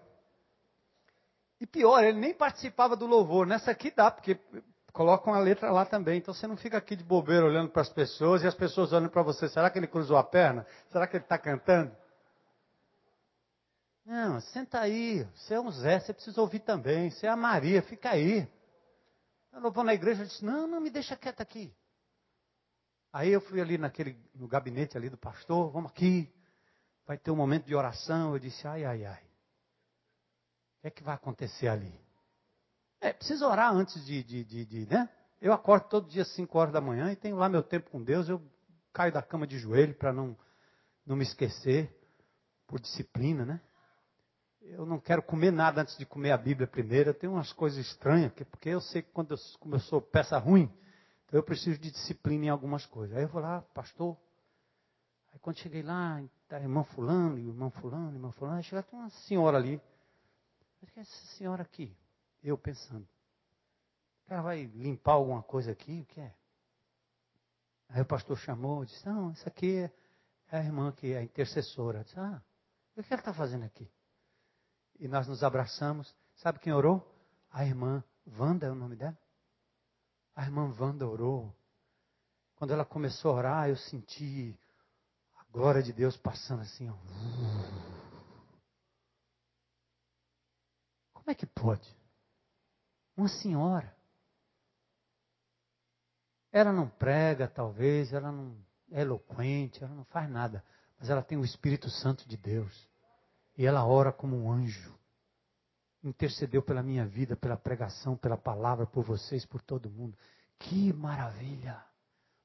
E pior, ele nem participava do louvor. Nessa aqui dá, porque colocam a letra lá também. Então você não fica aqui de bobeira olhando para as pessoas e as pessoas olhando para você. Será que ele cruzou a perna? Será que ele está cantando? Não, senta aí. Você é um Zé, você precisa ouvir também. Você é a Maria, fica aí. Eu vou na igreja e disse: Não, não me deixa quieto aqui. Aí eu fui ali naquele, no gabinete ali do pastor, vamos aqui, vai ter um momento de oração. Eu disse, ai, ai, ai. O que é que vai acontecer ali? É, preciso orar antes de, de, de, de, né? Eu acordo todo dia às 5 horas da manhã e tenho lá meu tempo com Deus. Eu caio da cama de joelho para não, não me esquecer, por disciplina, né? Eu não quero comer nada antes de comer a Bíblia primeiro. Tenho umas coisas estranhas, porque eu sei que quando eu, como eu sou peça ruim, então eu preciso de disciplina em algumas coisas. Aí eu vou lá, pastor. Aí quando cheguei lá, tá irmão fulano, irmão fulano, irmão fulano, aí chega uma senhora ali. Mas que é essa senhora aqui? Eu pensando. Ela vai limpar alguma coisa aqui? O que é? Aí o pastor chamou e disse: Não, isso aqui é a irmã que é a intercessora. Eu disse: Ah, o que ela está fazendo aqui? E nós nos abraçamos. Sabe quem orou? A irmã Wanda é o nome dela? A irmã Wanda orou. Quando ela começou a orar, eu senti a glória de Deus passando assim. Ó. Como é que pode? Uma senhora. Ela não prega, talvez, ela não é eloquente, ela não faz nada, mas ela tem o Espírito Santo de Deus. E ela ora como um anjo. Intercedeu pela minha vida, pela pregação, pela palavra, por vocês, por todo mundo. Que maravilha!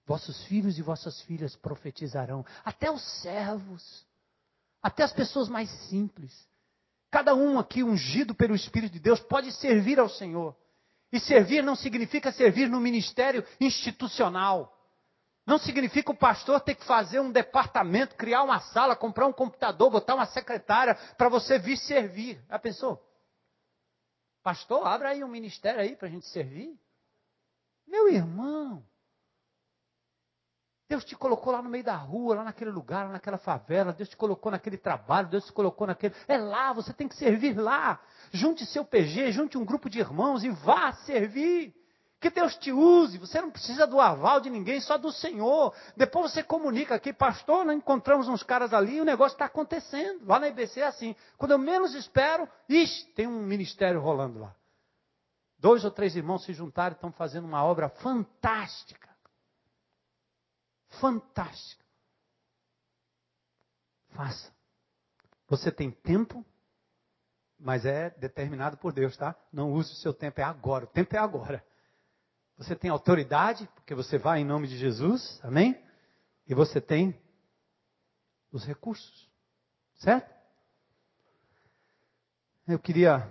Vossos filhos e vossas filhas profetizarão, até os servos, até as pessoas mais simples. Cada um aqui ungido pelo Espírito de Deus pode servir ao Senhor. E servir não significa servir no ministério institucional. Não significa o pastor ter que fazer um departamento, criar uma sala, comprar um computador, botar uma secretária para você vir servir. Já pensou? Pastor, abra aí um ministério aí para a gente servir. Meu irmão, Deus te colocou lá no meio da rua, lá naquele lugar, lá naquela favela. Deus te colocou naquele trabalho, Deus te colocou naquele. É lá, você tem que servir lá. Junte seu PG, junte um grupo de irmãos e vá servir. Que Deus te use, você não precisa do aval de ninguém, só do Senhor. Depois você comunica aqui, pastor, encontramos uns caras ali e o negócio está acontecendo. Lá na IBC é assim. Quando eu menos espero, ixi, tem um ministério rolando lá. Dois ou três irmãos se juntaram e estão fazendo uma obra fantástica. Fantástica. Faça. Você tem tempo, mas é determinado por Deus, tá? Não use o seu tempo, é agora. O tempo é agora. Você tem autoridade, porque você vai em nome de Jesus, amém? E você tem os recursos, certo? Eu queria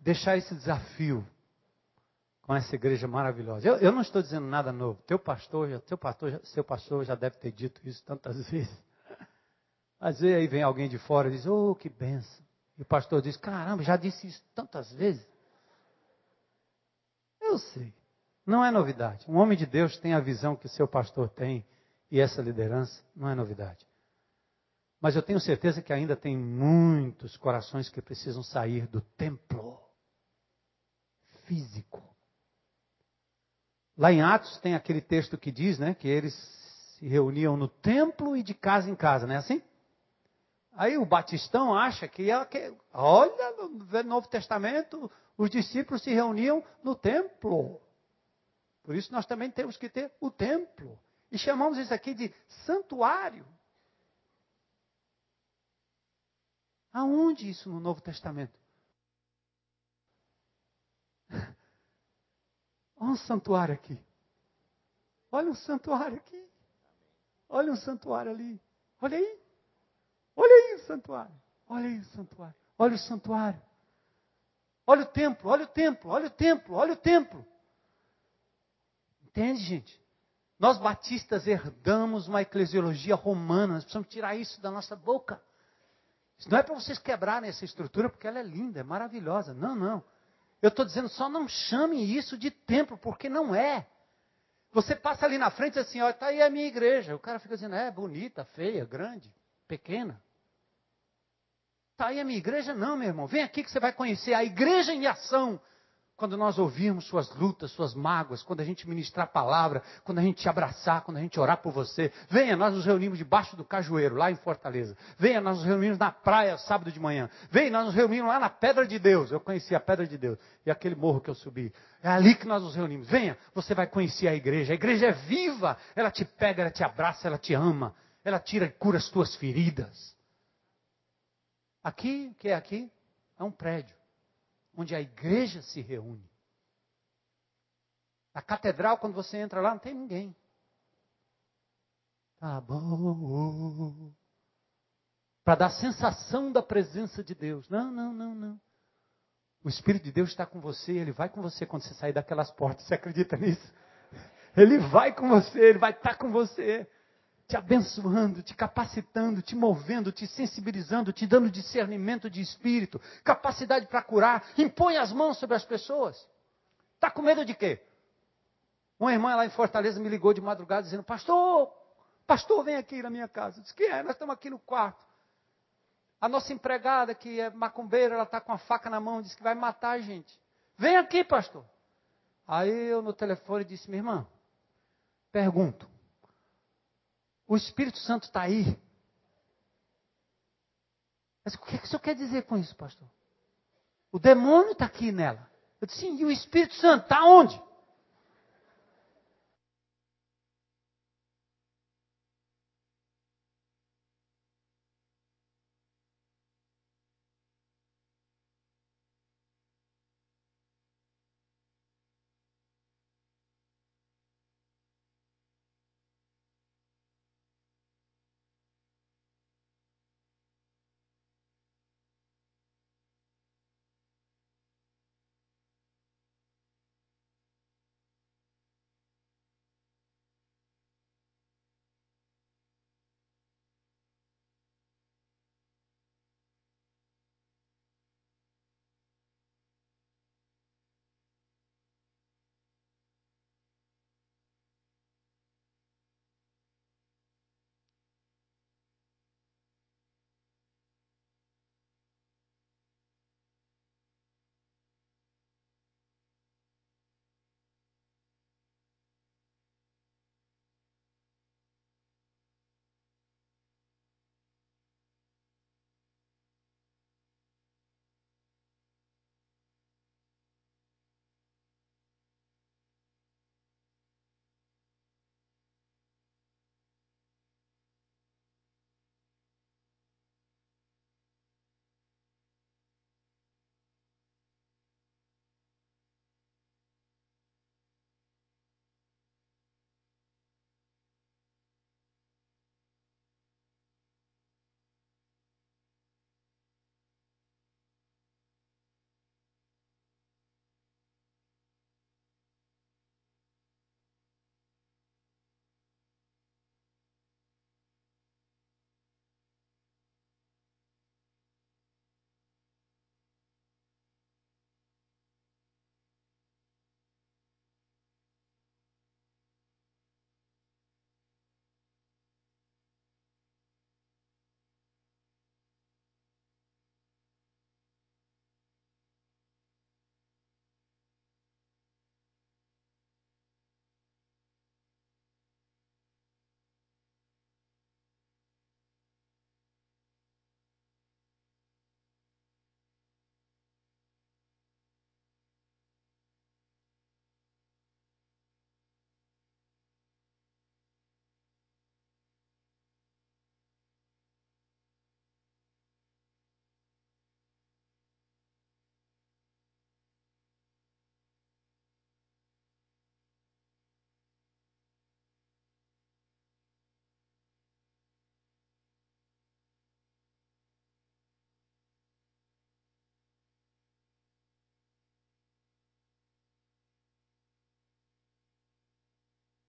deixar esse desafio com essa igreja maravilhosa. Eu, eu não estou dizendo nada novo. Teu pastor, teu pastor, seu pastor já deve ter dito isso tantas (laughs) vezes. Às vezes aí vem alguém de fora e diz: "Oh, que benção". E o pastor diz: "Caramba, já disse isso tantas vezes". Eu sei. Não é novidade. Um homem de Deus tem a visão que seu pastor tem e essa liderança não é novidade. Mas eu tenho certeza que ainda tem muitos corações que precisam sair do templo físico. Lá em Atos tem aquele texto que diz, né, que eles se reuniam no templo e de casa em casa, não é assim? Aí o Batistão acha que, que olha, no Novo Testamento, os discípulos se reuniam no templo. Por isso nós também temos que ter o templo. E chamamos isso aqui de santuário. Aonde isso no Novo Testamento? Olha um santuário aqui. Olha um santuário aqui. Olha um santuário ali. Olha aí. Olha aí o santuário. Olha aí o santuário. Olha o santuário. Olha o templo, olha o templo, olha o templo, olha o templo. Entende, gente? Nós batistas herdamos uma eclesiologia romana, nós precisamos tirar isso da nossa boca. Isso não é para vocês quebrarem essa estrutura, porque ela é linda, é maravilhosa. Não, não. Eu estou dizendo, só não chame isso de templo, porque não é. Você passa ali na frente assim, olha, está aí a minha igreja. O cara fica dizendo, é bonita, feia, grande, pequena. Está aí a minha igreja? Não, meu irmão. Vem aqui que você vai conhecer a igreja em ação quando nós ouvirmos suas lutas, suas mágoas, quando a gente ministrar a palavra, quando a gente te abraçar, quando a gente orar por você, venha, nós nos reunimos debaixo do cajueiro, lá em Fortaleza. Venha, nós nos reunimos na praia sábado de manhã. Venha, nós nos reunimos lá na Pedra de Deus. Eu conheci a Pedra de Deus e aquele morro que eu subi. É ali que nós nos reunimos. Venha, você vai conhecer a igreja. A igreja é viva, ela te pega, ela te abraça, ela te ama, ela tira e cura as tuas feridas. Aqui, o que é aqui? É um prédio onde a igreja se reúne. Na catedral, quando você entra lá, não tem ninguém. Tá bom. Para dar sensação da presença de Deus. Não, não, não, não. O Espírito de Deus está com você, ele vai com você quando você sair daquelas portas. Você acredita nisso? Ele vai com você, ele vai estar com você te abençoando, te capacitando, te movendo, te sensibilizando, te dando discernimento de espírito, capacidade para curar. Impõe as mãos sobre as pessoas. Está com medo de quê? Uma irmã lá em Fortaleza me ligou de madrugada dizendo: Pastor, pastor, vem aqui na minha casa. Eu disse: Que é? Nós estamos aqui no quarto. A nossa empregada, que é macumbeira, ela está com a faca na mão, disse que vai matar a gente. Vem aqui, pastor. Aí eu no telefone disse: Minha irmã, pergunto. O Espírito Santo está aí. Mas o que, que o senhor quer dizer com isso, pastor? O demônio está aqui nela. Eu disse, sim, e o Espírito Santo está onde?